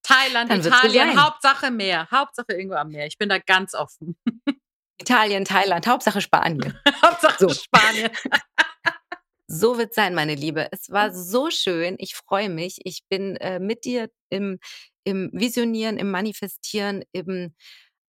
Thailand, Italien, Hauptsache Meer, Hauptsache irgendwo am Meer. Ich bin da ganz offen. Italien, Thailand, Hauptsache Spanien. Hauptsache so. Spanien. so wird sein, meine Liebe. Es war so schön. Ich freue mich. Ich bin äh, mit dir im, im Visionieren, im Manifestieren, im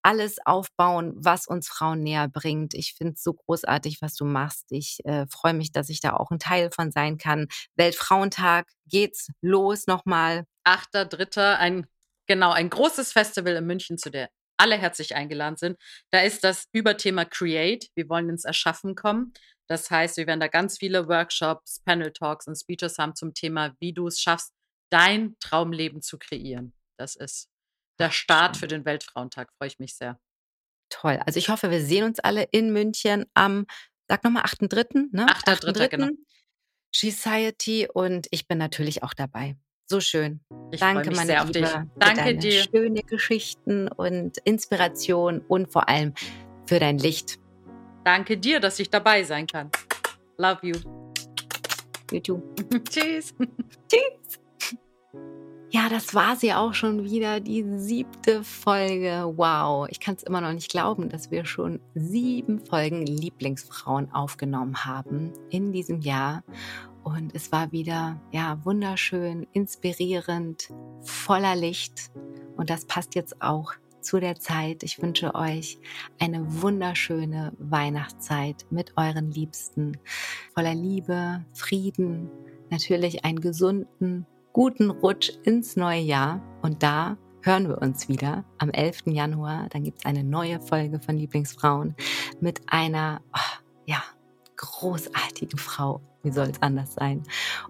alles aufbauen, was uns Frauen näher bringt. Ich finde es so großartig, was du machst. Ich äh, freue mich, dass ich da auch ein Teil von sein kann. Weltfrauentag geht's los nochmal. 8.3. ein genau ein großes Festival in München, zu der alle herzlich eingeladen sind. Da ist das Überthema Create. Wir wollen ins Erschaffen kommen. Das heißt, wir werden da ganz viele Workshops, Panel Talks und Speeches haben zum Thema, wie du es schaffst, dein Traumleben zu kreieren. Das ist der Start für den Weltfrauentag. Freue ich mich sehr. Toll. Also ich hoffe, wir sehen uns alle in München am, sag nochmal, 8.3., ne? 8.3., genau. Society und ich bin natürlich auch dabei. So schön. Ich Danke, mich meine sehr Liebe. Auf dich. Danke dir. Schöne Geschichten und Inspiration und vor allem für dein Licht. Danke dir, dass ich dabei sein kann. Love you. You too. Tschüss. Tschüss. Ja, das war sie auch schon wieder, die siebte Folge. Wow, ich kann es immer noch nicht glauben, dass wir schon sieben Folgen Lieblingsfrauen aufgenommen haben in diesem Jahr. Und es war wieder, ja, wunderschön, inspirierend, voller Licht. Und das passt jetzt auch zu der Zeit. Ich wünsche euch eine wunderschöne Weihnachtszeit mit euren Liebsten, voller Liebe, Frieden, natürlich einen gesunden, guten Rutsch ins neue Jahr und da hören wir uns wieder am 11. Januar. Dann gibt es eine neue Folge von Lieblingsfrauen mit einer, oh, ja, großartigen Frau. Wie soll es anders sein?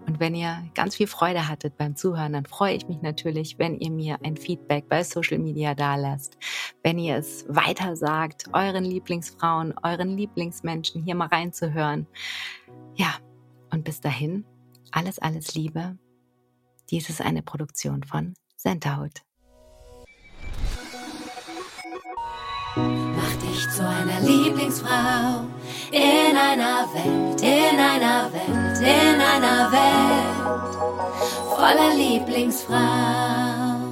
Und wenn ihr ganz viel Freude hattet beim Zuhören, dann freue ich mich natürlich, wenn ihr mir ein Feedback bei Social Media dalasst, wenn ihr es weiter sagt, euren Lieblingsfrauen, euren Lieblingsmenschen hier mal reinzuhören. Ja, und bis dahin, alles, alles Liebe dies ist eine Produktion von Centerhood. Mach dich zu einer Lieblingsfrau in einer Welt, in einer Welt, in einer Welt voller Lieblingsfrau.